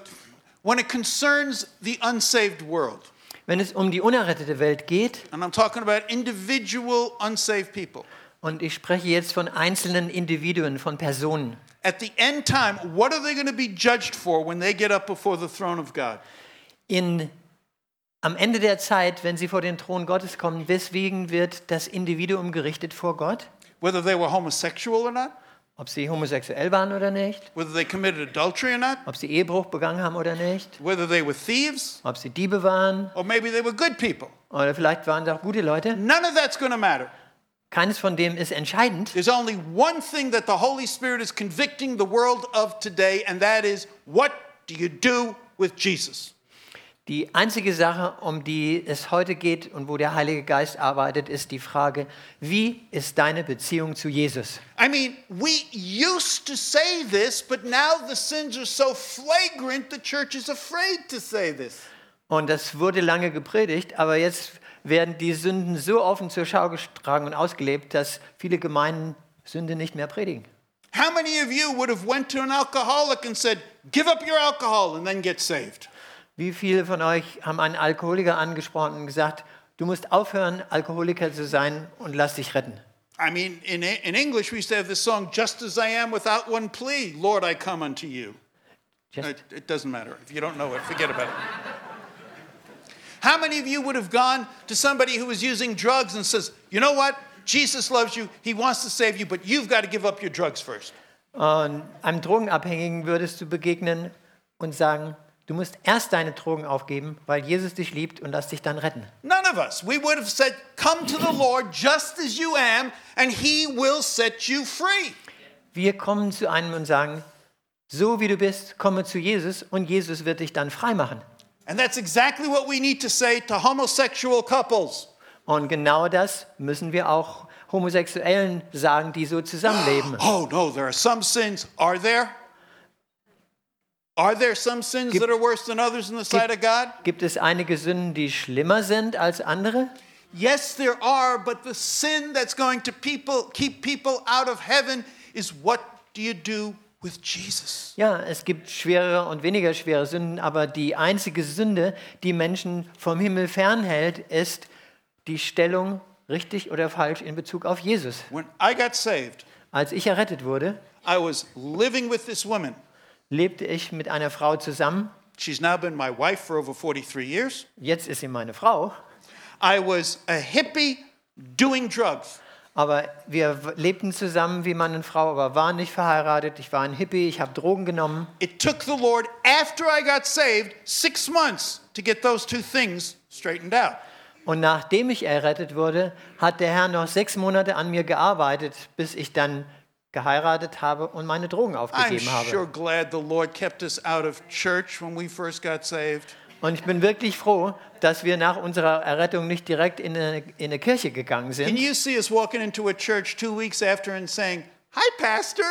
[SPEAKER 1] when it concerns the unsaved world,
[SPEAKER 2] Wenn es um die unerrettete Welt geht,
[SPEAKER 1] and I'm talking about individual unsaved people,
[SPEAKER 2] und ich spreche jetzt von einzelnen Individuen, von Personen,
[SPEAKER 1] at the end time, what are they going to be judged for when they get up before the throne of God?
[SPEAKER 2] in, am Ende der Zeit, wenn sie vor den Thron Gottes kommen, weswegen wird das Individuum gerichtet vor Gott?
[SPEAKER 1] Whether they were homosexual or not,
[SPEAKER 2] Ob sie homosexuell waren oder nicht,
[SPEAKER 1] whether they committed adultery or not,
[SPEAKER 2] ob sie Ehebruch begangen haben oder nicht,
[SPEAKER 1] whether they were thieves,
[SPEAKER 2] ob sie Diebe waren
[SPEAKER 1] or maybe they were good people.
[SPEAKER 2] oder vielleicht waren sie auch gute Leute.
[SPEAKER 1] None of that's going to matter.
[SPEAKER 2] Keines von dem ist entscheidend.
[SPEAKER 1] There's only one thing that the Holy Spirit is convicting the world of today, and that is what do you do with Jesus?
[SPEAKER 2] Die einzige Sache, um die es heute geht und wo der Heilige Geist arbeitet, ist die Frage, wie ist deine Beziehung zu Jesus?
[SPEAKER 1] I mean, we used to say this, but now the sins are so flagrant, the church is afraid to say this.
[SPEAKER 2] Und das wurde lange gepredigt, aber jetzt werden die Sünden so offen zur Schau getragen und ausgelebt, dass viele Gemeinden Sünde nicht mehr predigen.
[SPEAKER 1] How many of you would have went to an alcoholic and said, "Give up your alcohol and then get saved"?
[SPEAKER 2] Wie viele von euch haben einen Alkoholiker angesprochen und gesagt, du musst aufhören, Alkoholiker zu sein und lass dich retten?
[SPEAKER 1] I mean, in, in English, we used to have this song, Just as I am without one plea, Lord, I come unto you. It, it doesn't matter. If you don't know it, forget about it. How many of you would have gone to somebody who was using drugs and says, you know what? Jesus loves you. He wants to save you, but you've got to give up your drugs first.
[SPEAKER 2] Und einem Drogenabhängigen würdest du begegnen und sagen, du musst erst deine Drogen aufgeben, weil Jesus dich liebt und lass dich dann retten.
[SPEAKER 1] None of us. We would have said, come to the Lord just as you am, and he will set you free.
[SPEAKER 2] Wir kommen zu einem und sagen, so wie du bist, komme zu Jesus und Jesus wird dich dann frei machen.
[SPEAKER 1] And that's exactly what we need to say to homosexual couples.
[SPEAKER 2] Und genau das müssen wir auch Homosexuellen sagen, die so zusammenleben.
[SPEAKER 1] Oh, no, there are some sins. Are there? Are there some sins
[SPEAKER 2] Gibt-
[SPEAKER 1] that are worse than others in the sight of God?
[SPEAKER 2] Gibt es einige Sünden, die schlimmer sind als andere?
[SPEAKER 1] Yes, there are, but the sin that's going to people keep people out of heaven is what do you do with Jesus?
[SPEAKER 2] Ja, es gibt schwerere und weniger schwere Sünden, aber die einzige Sünde, die Menschen vom Himmel fernhält, ist die Stellung richtig oder falsch in Bezug auf Jesus.
[SPEAKER 1] When I got saved,
[SPEAKER 2] Als ich errettet wurde,
[SPEAKER 1] I was living with this woman.
[SPEAKER 2] Lebte ich mit einer Frau zusammen.
[SPEAKER 1] She's now been my wife for over 43 years.
[SPEAKER 2] Jetzt ist sie meine Frau.
[SPEAKER 1] I was a hippie doing drugs.
[SPEAKER 2] Aber wir lebten zusammen wie Mann und Frau, aber waren nicht verheiratet. Ich war ein Hippie, ich habe Drogen genommen.
[SPEAKER 1] It took the Lord, after I got saved, six months to get those two things straightened out.
[SPEAKER 2] Und nachdem ich errettet wurde, hat der Herr noch sechs Monate an mir gearbeitet, bis ich dann geheiratet habe und meine Drogen
[SPEAKER 1] I'm
[SPEAKER 2] aufgegeben habe.
[SPEAKER 1] sure glad the Lord kept us out of church when we first got saved.
[SPEAKER 2] Und ich bin wirklich froh, dass wir nach unserer Errettung nicht direkt in eine, in eine Kirche gegangen
[SPEAKER 1] Can
[SPEAKER 2] sind.
[SPEAKER 1] you see us walking into a church two weeks after and saying, Hi, Pastor?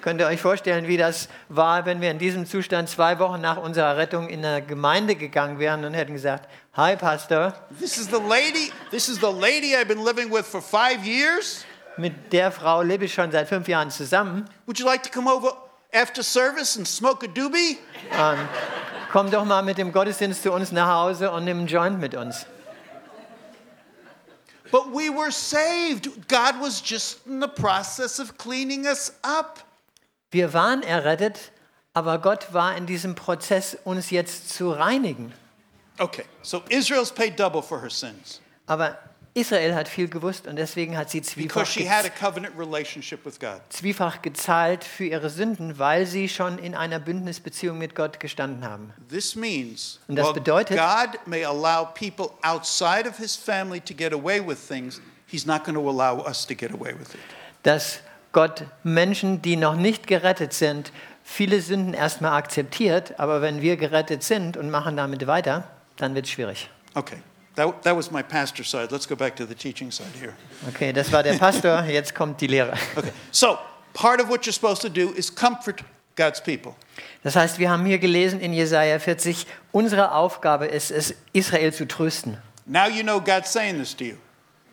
[SPEAKER 2] Könnt ihr euch vorstellen, wie das war, wenn wir in diesem Zustand zwei Wochen nach unserer Rettung in eine Gemeinde gegangen wären und hätten gesagt, Hi Pastor,
[SPEAKER 1] This is the lady, this is the lady I've been living with for five years.
[SPEAKER 2] Mit der Frau lebe ich schon seit fünf Jahren zusammen.
[SPEAKER 1] Would you like to come over after service and smoke a doobie?
[SPEAKER 2] Komm doch mal mit dem Gottesdienst zu uns nach Hause und nimm einen Joint mit uns.
[SPEAKER 1] But we were saved. God was just in the process of cleaning us up.
[SPEAKER 2] Wir waren errettet, aber Gott war in diesem Prozess, uns jetzt zu reinigen.
[SPEAKER 1] Okay, so Israel's paid double for her sins
[SPEAKER 2] Aber Israel hat viel gewusst und deswegen hat sie zwiefach, zwiefach gezahlt für ihre Sünden, weil sie schon in einer Bündnisbeziehung mit Gott gestanden haben.
[SPEAKER 1] Means
[SPEAKER 2] Und das bedeutet-
[SPEAKER 1] God may allow people outside of his family to get away with things, he's not going to allow us to get away with it.
[SPEAKER 2] Dass Gott Menschen, die noch nicht gerettet sind, viele Sünden erstmal akzeptiert, aber wenn wir gerettet sind und machen damit weiter, dann wird es schwierig.
[SPEAKER 1] Okay, that, that was my pastor side. Let's go back to the teaching side here.
[SPEAKER 2] Okay, das war der Pastor, jetzt kommt die Lehre.
[SPEAKER 1] Okay, so part of what you're supposed to do is comfort God's people.
[SPEAKER 2] Das heißt, wir haben hier gelesen in Jesaja 40, unsere Aufgabe ist es, Israel zu trösten.
[SPEAKER 1] Now you know God's saying this to you.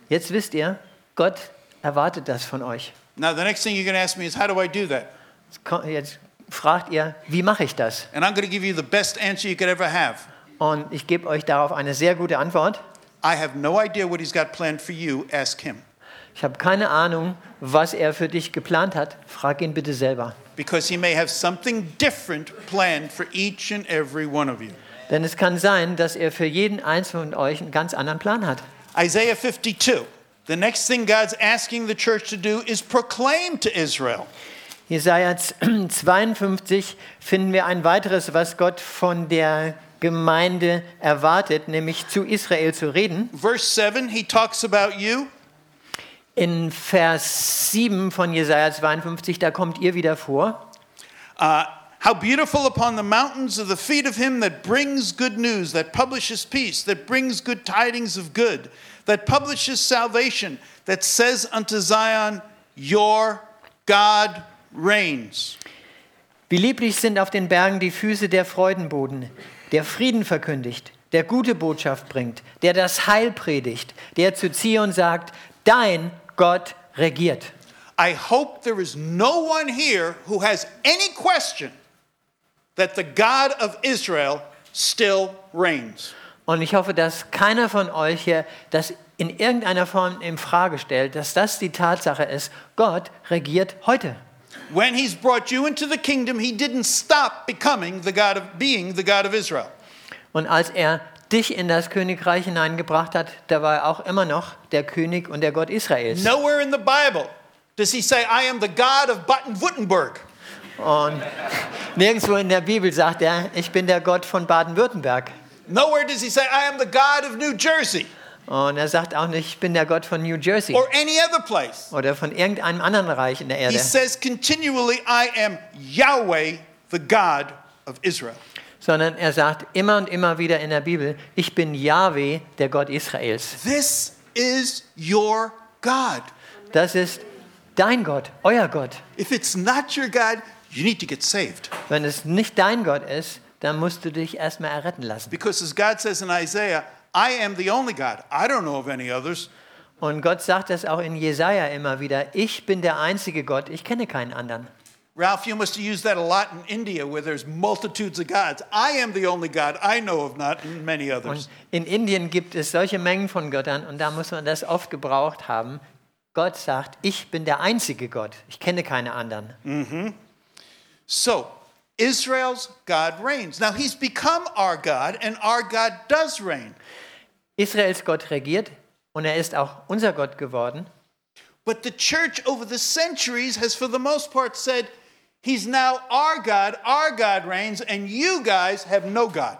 [SPEAKER 2] Jetzt wisst ihr, Gott erwartet das von euch.
[SPEAKER 1] Now, the next thing you're going to ask me is, how do I do that?
[SPEAKER 2] Jetzt fragt ihr, wie mache ich das?
[SPEAKER 1] And I'm going to give you the best answer you could ever have.
[SPEAKER 2] Und ich gebe euch darauf eine sehr gute Antwort.
[SPEAKER 1] I have no idea what He's got planned for you. Ask Him.
[SPEAKER 2] Ich habe keine Ahnung, was er für dich geplant hat. Frag ihn bitte selber.
[SPEAKER 1] Because He may have something different planned for each and every one of you.
[SPEAKER 2] Denn es kann sein, dass er für jeden einzelnen von euch einen ganz anderen Plan hat.
[SPEAKER 1] Isaiah 52. The next thing God's asking the church to do is proclaim to Israel.
[SPEAKER 2] Jesaja 52 finden wir ein weiteres, was Gott von der Gemeinde erwartet, nämlich zu Israel zu reden.
[SPEAKER 1] Verse 7, He talks about you.
[SPEAKER 2] In Vers 7 von Jesaja 52, da kommt ihr wieder vor.
[SPEAKER 1] Uh, how beautiful upon the mountains are the feet of him that brings good news, that publishes peace, that brings good tidings of good, that publishes salvation, that says unto Zion, Your God reigns.
[SPEAKER 2] Wie lieblich sind auf den Bergen die Füße der Freudenboden, der Frieden verkündigt, der gute Botschaft bringt, der das Heil predigt, der zu Zion sagt, dein Gott regiert.
[SPEAKER 1] I hope there is no one here who has any question that the God of Israel still reigns.
[SPEAKER 2] Und ich hoffe, dass keiner von euch hier das in irgendeiner Form in Frage stellt, dass das die Tatsache ist, Gott regiert heute.
[SPEAKER 1] When he's brought you into the kingdom, he didn't stop becoming the God of being the God of Israel.
[SPEAKER 2] Und als er dich in das Königreich hineingebracht hat, da war er auch immer noch der König und der Gott Israels.
[SPEAKER 1] Nowhere in the Bible does he say, I am the God of Baden-Württemberg.
[SPEAKER 2] Und nirgendwo in der Bibel sagt er, ich bin der Gott von Baden-Württemberg.
[SPEAKER 1] Nowhere does he say, I am the God of New Jersey
[SPEAKER 2] Und er sagt auch nicht, ich bin der Gott von New Jersey
[SPEAKER 1] or any other place.
[SPEAKER 2] oder von irgendeinem anderen Reich in der
[SPEAKER 1] He
[SPEAKER 2] Erde,
[SPEAKER 1] says continually, I am Yahweh, the God of Israel.
[SPEAKER 2] sondern er sagt immer und immer wieder in der Bibel, ich bin Yahweh, der Gott Israels.
[SPEAKER 1] This is your God.
[SPEAKER 2] Das ist dein Gott, euer Gott.
[SPEAKER 1] If it's not your God, you need to get saved.
[SPEAKER 2] Wenn es nicht dein Gott ist, dann musst du dich erstmal erretten lassen.
[SPEAKER 1] Because as God says in Isaiah, I am the only God. I don't know of any others.
[SPEAKER 2] Und Gott sagt das auch in Jesaja immer wieder: Ich bin der einzige Gott, ich kenne keinen anderen.
[SPEAKER 1] Ralph, you must have used that a lot in India where there's multitudes of gods. I am the only God I know of, not many others.
[SPEAKER 2] Und in Indien gibt es solche Mengen von Göttern und da muss man das oft gebraucht haben. Gott sagt: Ich bin der einzige Gott, ich kenne keine anderen.
[SPEAKER 1] So, Israel's God reigns. Now, he's become our God, and our God does reign.
[SPEAKER 2] Israels Gott regiert und er ist auch unser Gott geworden.
[SPEAKER 1] But the church over the centuries has, for the most part, said, He's now our God, our God reigns, and you guys have no God.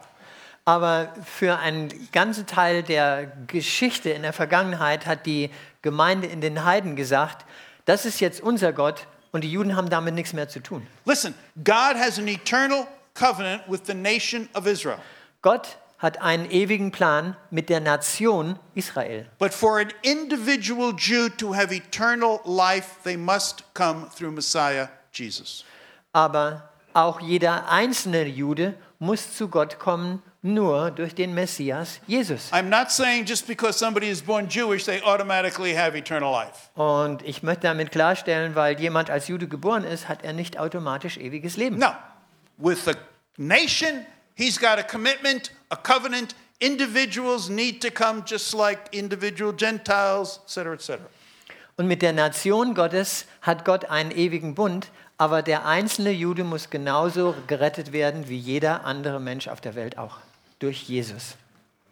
[SPEAKER 2] Aber für einen ganzen Teil der Geschichte in der Vergangenheit hat die Gemeinde in den Heiden gesagt, das ist jetzt unser Gott und die Juden haben damit nichts mehr zu tun.
[SPEAKER 1] Listen, God has an eternal covenant with the nation of Israel.
[SPEAKER 2] Gott hat einen ewigen Plan mit der Nation Israel.
[SPEAKER 1] But for an individual Jew to have eternal life, they must come through Messiah Jesus.
[SPEAKER 2] Aber auch jeder einzelne Jude muss zu Gott kommen, nur durch den Messias Jesus.
[SPEAKER 1] I'm not saying just because somebody is born Jewish, they automatically have eternal life.
[SPEAKER 2] Und ich möchte damit klarstellen, weil jemand als Jude geboren ist, hat er nicht automatisch ewiges Leben.
[SPEAKER 1] No. With the nation, he's got a commitment, a covenant. Individuals need to come just like individual Gentiles, et cetera, et cetera.
[SPEAKER 2] Und mit der Nation Gottes hat Gott einen ewigen Bund, aber der einzelne Jude muss genauso gerettet werden wie jeder andere Mensch auf der Welt auch, durch Jesus.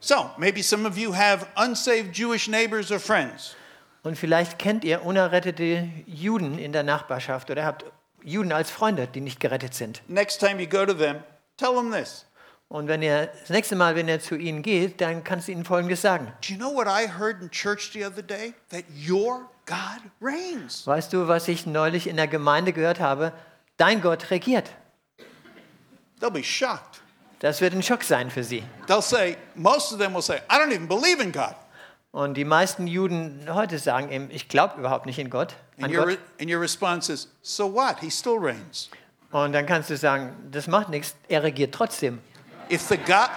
[SPEAKER 1] So, maybe some of you have unsaved Jewish neighbors or friends.
[SPEAKER 2] Und vielleicht kennt ihr unerrettete Juden in der Nachbarschaft oder habt Juden als Freunde, die nicht gerettet sind.
[SPEAKER 1] Next time you go to them, tell them this.
[SPEAKER 2] Und wenn ihr das nächste Mal, wenn ihr zu ihnen geht, dann kannst du ihnen Folgendes sagen.
[SPEAKER 1] Do you know what I heard in church the other day? That your God reigns.
[SPEAKER 2] Weißt du, was ich neulich in der Gemeinde gehört habe? Dein Gott regiert.
[SPEAKER 1] They'll be shocked.
[SPEAKER 2] Das wird ein Schock sein für sie.
[SPEAKER 1] They'll say, most of them will say, I don't even believe in God.
[SPEAKER 2] Und die meisten Juden heute sagen eben, ich glaube überhaupt nicht in Gott. An
[SPEAKER 1] And your,
[SPEAKER 2] Gott.
[SPEAKER 1] and your response is, so what? He still reigns.
[SPEAKER 2] Und dann kannst du sagen, das macht nichts, er regiert trotzdem.
[SPEAKER 1] If the God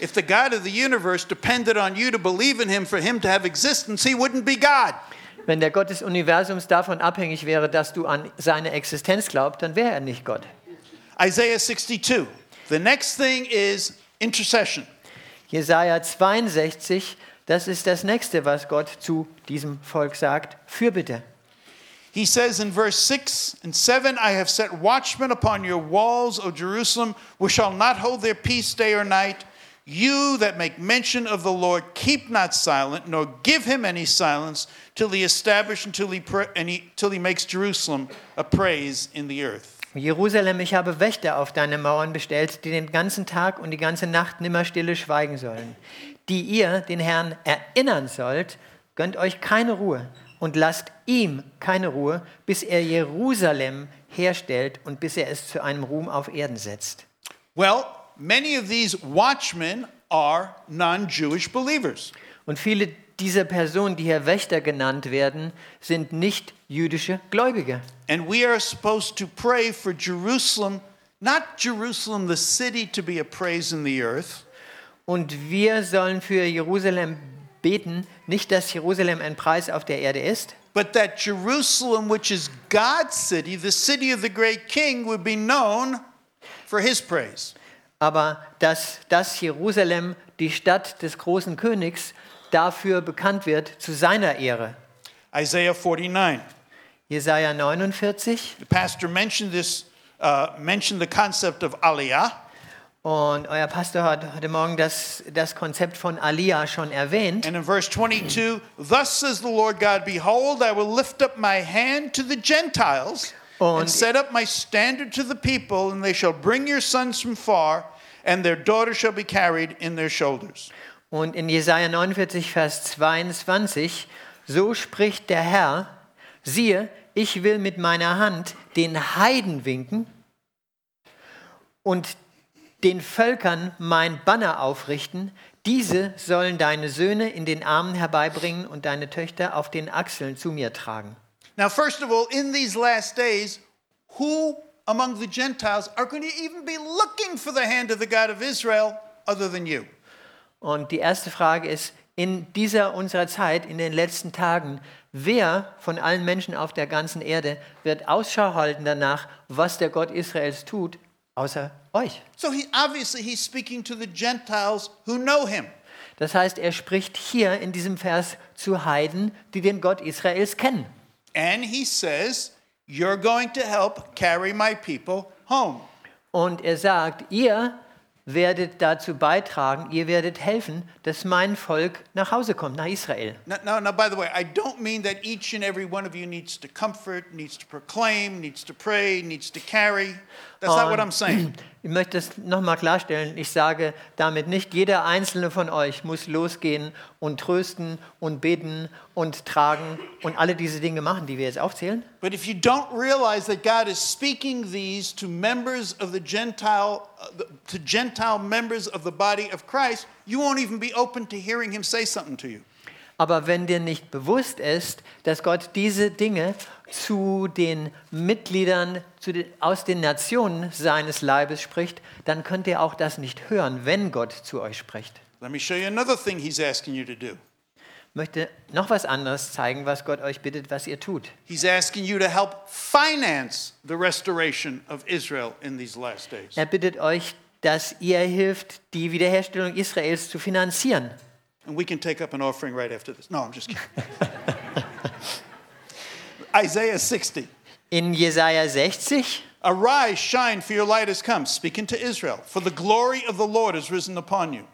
[SPEAKER 1] if the God of the universe depended on you to believe in him for him to have existence, he wouldn't be God.
[SPEAKER 2] Wenn der Gott des Universums davon abhängig wäre, dass du an seine Existenz glaubst, dann wäre er nicht Gott.
[SPEAKER 1] Isaiah 62. The next thing is intercession.
[SPEAKER 2] Jesaja 62, das ist das nächste, was Gott zu diesem Volk sagt. Fürbitte.
[SPEAKER 1] He says in verse 6 and 7 I have set watchmen upon your walls, O Jerusalem, which shall not hold their peace day or night. You that make mention of the Lord, keep not silent, nor give him any silence, till he establish until he, pra- and he, till he makes Jerusalem a praise in the earth.
[SPEAKER 2] Jerusalem, ich habe Wächter auf deine Mauern bestellt, die den ganzen Tag und die ganze Nacht nimmer stille schweigen sollen. Die ihr den Herrn erinnern sollt, gönnt euch keine Ruhe und lasst ihm keine Ruhe, bis er Jerusalem herstellt und bis er es zu einem Ruhm auf Erden setzt.
[SPEAKER 1] Well, many of these watchmen are non Jewish believers.
[SPEAKER 2] Und viele dieser Personen, die hier Wächter genannt werden, sind nicht jüdische Gläubige.
[SPEAKER 1] And we are supposed to pray for Jerusalem, not Jerusalem, the city, to be a praise in the earth,
[SPEAKER 2] Und wir sollen für Jerusalem beten, nicht dass Jerusalem ein Preis auf der Erde ist,
[SPEAKER 1] but that Jerusalem, which is God's city, the city of the great king, would be known for his praise.
[SPEAKER 2] aber dass das Jerusalem, die Stadt des großen Königs, dafür bekannt wird zu seiner Ehre.
[SPEAKER 1] Isaiah 49.
[SPEAKER 2] Jesaja 49
[SPEAKER 1] The pastor mentioned this, uh, mentioned the concept of aliyah.
[SPEAKER 2] und euer Pastor hat heute Morgen das, das Konzept von Aliyah schon erwähnt.
[SPEAKER 1] And in verse 22, thus says the Lord God, Behold, I will lift up my hand to the Gentiles and
[SPEAKER 2] Und-
[SPEAKER 1] set up my standard to the people, and they shall bring your sons from far, and their daughters shall be carried in their shoulders.
[SPEAKER 2] Und in Jesaja 49, Vers 22, so spricht der Herr, siehe, ich will mit meiner Hand den Heiden winken und den Völkern mein Banner aufrichten. Diese sollen deine Söhne in den Armen herbeibringen und deine Töchter auf den Achseln zu mir tragen.
[SPEAKER 1] Now, first of all, in these last days, who among the Gentiles are going to even be looking for the hand of the God of Israel other than you?
[SPEAKER 2] Und die erste Frage ist, in dieser unserer Zeit, in den letzten Tagen, wer von allen Menschen auf der ganzen Erde wird Ausschau halten danach, was der Gott Israels tut, außer euch?
[SPEAKER 1] So he obviously he's speaking to the Gentiles who know him.
[SPEAKER 2] Das heißt, er spricht hier in diesem Vers zu Heiden, die den Gott Israels kennen.
[SPEAKER 1] And he says, You're going to help carry my people home.
[SPEAKER 2] Und er sagt, ihr werdet dazu beitragen, ihr werdet helfen, dass mein Volk nach Hause kommt, nach Israel.
[SPEAKER 1] Now, now, now, by the way, I don't mean that each and every one of you needs to comfort, needs to proclaim, needs to pray, needs to carry. That's not what I'm saying.
[SPEAKER 2] Ich möchte es nochmal klarstellen. Ich sage damit nicht, jeder einzelne von euch muss losgehen und trösten und beten und tragen und alle diese Dinge machen, die wir jetzt aufzählen.
[SPEAKER 1] But if you don't realize that God is speaking these to members of the Gentile, uh, to Gentile members of the body of Christ, you won't even be open to hearing Him say something to you.
[SPEAKER 2] Aber wenn dir nicht bewusst ist, dass Gott diese Dinge zu den Mitgliedern zu den, aus den Nationen seines Leibes spricht, dann könnt ihr auch das nicht hören, wenn Gott zu euch spricht.
[SPEAKER 1] Let me show you another thing He's asking you to do.
[SPEAKER 2] Ich möchte noch was anderes zeigen, was Gott euch bittet, was ihr tut.
[SPEAKER 1] He's asking you to help finance the restoration of Israel in these last days.
[SPEAKER 2] Er bittet euch, dass ihr hilft, die Wiederherstellung Israels zu finanzieren.
[SPEAKER 1] And we can take up an offering right after this. No, I'm just kidding. Isaiah 60.
[SPEAKER 2] In Jesaja 60
[SPEAKER 1] Arise, shine, for your light has come, speaking to Israel. For the glory of the Lord has risen upon you.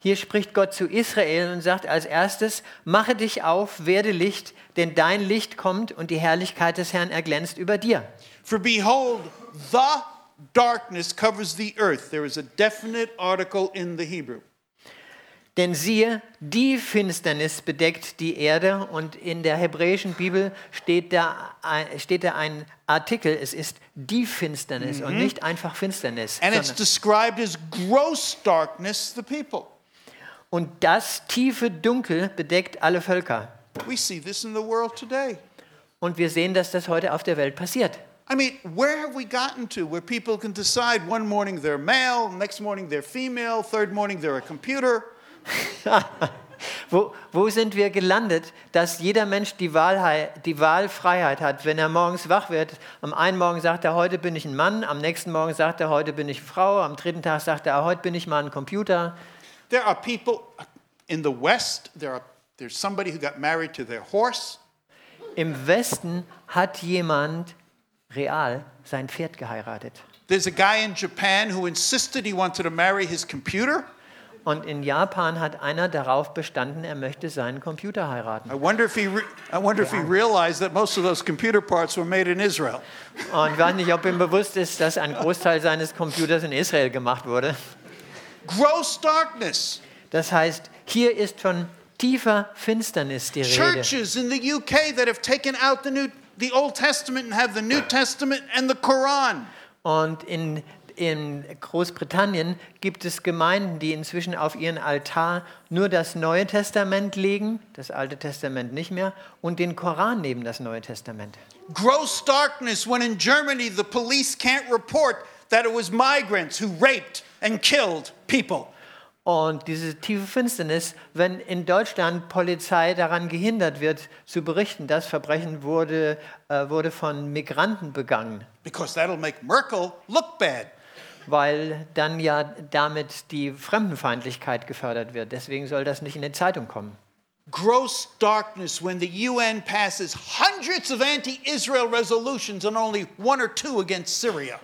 [SPEAKER 2] Hier spricht Gott zu Israel und sagt als erstes, mache dich auf, werde Licht, denn dein Licht kommt und die Herrlichkeit des Herrn erglänzt über dir.
[SPEAKER 1] For behold, the darkness covers the earth. There is a definite article in the Hebrew.
[SPEAKER 2] Denn siehe, die Finsternis bedeckt die Erde und in der hebräischen Bibel steht da, ein- steht da ein Artikel, es ist die Finsternis und nicht einfach Finsternis.
[SPEAKER 1] And it's described as gross darkness, the people.
[SPEAKER 2] und das tiefe Dunkel bedeckt alle Völker.
[SPEAKER 1] We see this in the world today.
[SPEAKER 2] Und wir sehen, dass das heute auf der Welt passiert.
[SPEAKER 1] I mean, where have we gotten to where people can decide one morning they're male, next morning they're female, third morning they're a computer?
[SPEAKER 2] Wo, wo sind wir gelandet, dass jeder Mensch die, Wahlhei- die Wahlfreiheit hat, wenn er morgens wach wird? Am einen Morgen sagt er, heute bin ich ein Mann, am nächsten Morgen sagt er, heute bin ich Frau, am dritten Tag sagt er, heute bin ich mal ein Computer.
[SPEAKER 1] There are people in the West, there are, there's somebody who got married to their horse.
[SPEAKER 2] Im Westen hat jemand real sein Pferd geheiratet.
[SPEAKER 1] There's a guy in Japan who insisted he wanted to marry his computer.
[SPEAKER 2] Und in Japan hat einer darauf bestanden, er möchte seinen Computer heiraten.
[SPEAKER 1] I wonder if he, I wonder if he realized that most of those computer parts were made in Israel.
[SPEAKER 2] Und ich weiß nicht, ob ihm bewusst ist, dass ein Großteil seines Computers in Israel gemacht wurde.
[SPEAKER 1] Gross darkness.
[SPEAKER 2] Das heißt, hier ist von tiefer Finsternis die Rede.
[SPEAKER 1] Churches in the UK that have taken out the new, the Old Testament and have the New Testament and the Quran.
[SPEAKER 2] Und in, in Großbritannien gibt es Gemeinden, die inzwischen auf ihren Altar nur das Neue Testament legen, das Alte Testament nicht mehr, und den Koran neben das Neue Testament.
[SPEAKER 1] Gross darkness when in Germany the police can't report that it was migrants who raped and killed people.
[SPEAKER 2] Und diese tiefe Finsternis, wenn in Deutschland Polizei daran gehindert wird, zu berichten, das Verbrechen wurde, äh, wurde von Migranten begangen,
[SPEAKER 1] Because that'll make Merkel look bad.
[SPEAKER 2] Weil dann ja damit die Fremdenfeindlichkeit gefördert wird. Deswegen soll das nicht in die Zeitung kommen.
[SPEAKER 1] Gross darkness when the UN passes hundreds of anti Israel resolutions and only one or two against Syria.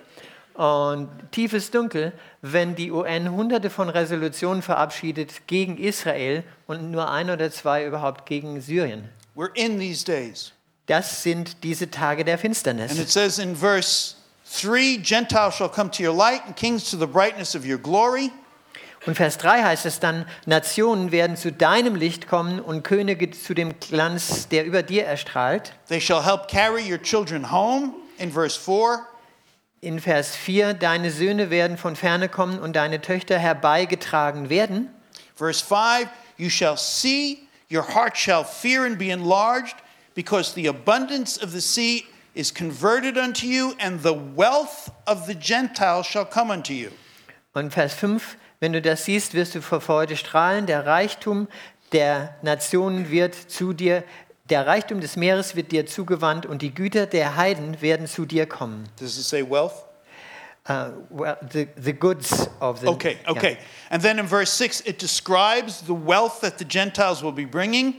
[SPEAKER 2] Und tiefes Dunkel, wenn die UN hunderte von Resolutionen verabschiedet gegen Israel und nur ein oder zwei überhaupt gegen Syrien.
[SPEAKER 1] We're in these days.
[SPEAKER 2] Das sind diese Tage der
[SPEAKER 1] And
[SPEAKER 2] Finsternis.
[SPEAKER 1] it says in verse 3 Gentiles shall come to your light, and kings to the brightness of your glory.
[SPEAKER 2] Und Vers 3 heißt es dann, Nationen werden zu deinem Licht kommen und Könige zu dem Glanz, der über dir erstrahlt.
[SPEAKER 1] They shall help carry your children home. In verse 4,
[SPEAKER 2] In Vers 4, deine Söhne werden von ferne kommen und deine Töchter herbeigetragen werden.
[SPEAKER 1] verse 5, you shall see, your heart shall fear and be enlarged, because the abundance of the sea is converted unto you, and the wealth of the Gentiles shall come unto you.
[SPEAKER 2] Und Vers 5, wenn du das siehst, wirst du vor Freude strahlen. Der Reichtum der Nationen wird zu dir, der Reichtum des Meeres wird dir zugewandt und die Güter der Heiden werden zu dir kommen.
[SPEAKER 1] Does it say wealth?
[SPEAKER 2] Uh, well, the, the goods of the
[SPEAKER 1] Okay, okay. And then in verse 6, it describes the wealth that the Gentiles will be bringing.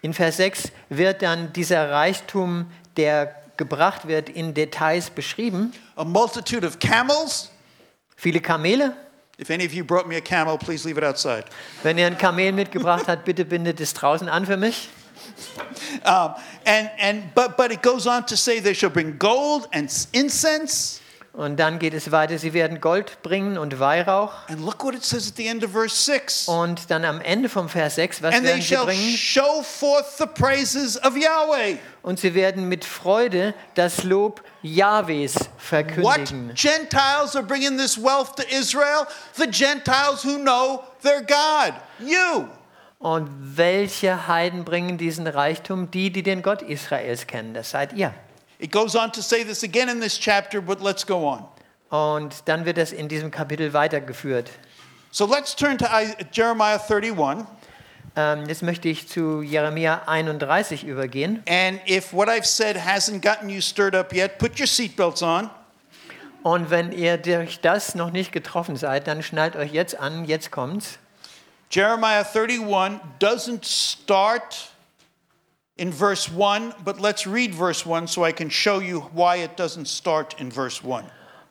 [SPEAKER 2] In Vers 6 wird dann dieser Reichtum, der gebracht wird, in Details beschrieben.
[SPEAKER 1] A multitude of camels.
[SPEAKER 2] Viele Kamele.
[SPEAKER 1] If any of you brought me a camel, please leave it outside.
[SPEAKER 2] Wenn ihr ein Kamel mitgebracht habt, bitte bindet es draußen an für mich.
[SPEAKER 1] Um, and and but but it goes on to say they shall bring gold and incense.
[SPEAKER 2] Und dann geht es weiter, sie werden Gold bringen und Weihrauch.
[SPEAKER 1] And look what it says at the end of verse 6.
[SPEAKER 2] Und dann am Ende vom Vers 6, was
[SPEAKER 1] And they
[SPEAKER 2] werden sie bringen?
[SPEAKER 1] show forth the praises of Yahweh.
[SPEAKER 2] Und sie werden mit Freude das Lob Jahwes
[SPEAKER 1] What
[SPEAKER 2] verkündigen.
[SPEAKER 1] Gentiles are bringing this wealth to Israel? The Gentiles who know their God. You.
[SPEAKER 2] Und welche Heiden bringen diesen Reichtum? Die, die den Gott Israels kennen. Das seid ihr.
[SPEAKER 1] It goes on to say this again in this chapter, but let's go on.
[SPEAKER 2] Und dann wird es in diesem Kapitel weitergeführt.
[SPEAKER 1] So let's turn to Jeremiah 31.
[SPEAKER 2] Ähm, jetzt möchte ich zu Jeremia 31 übergehen.
[SPEAKER 1] And if what I've said hasn't gotten you stirred up yet, put your seatbelts on.
[SPEAKER 2] Und wenn ihr durch das noch nicht getroffen seid, dann schnallt euch jetzt an, jetzt kommt's.
[SPEAKER 1] Jeremiah 31 doesn't start in verse 1, but let's read verse 1 so I can show you why it doesn't start in verse 1.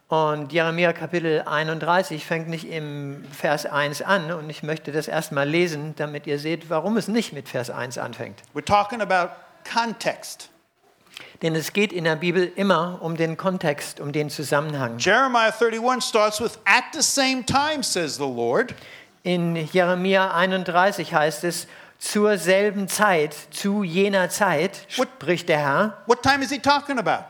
[SPEAKER 2] Und Jeremia Kapitel 31 fängt nicht im Vers 1 an und ich möchte das erstmal lesen, damit ihr seht, warum es nicht mit Vers 1 anfängt.
[SPEAKER 1] We're talking about context.
[SPEAKER 2] Denn es geht in der Bibel immer um den Kontext, um den Zusammenhang.
[SPEAKER 1] Jeremiah 31 starts with, At the same time, says the Lord.
[SPEAKER 2] In Jeremia 31 heißt es, zur selben Zeit, zu jener Zeit,
[SPEAKER 1] What-
[SPEAKER 2] spricht der Herr.
[SPEAKER 1] What time is he talking about?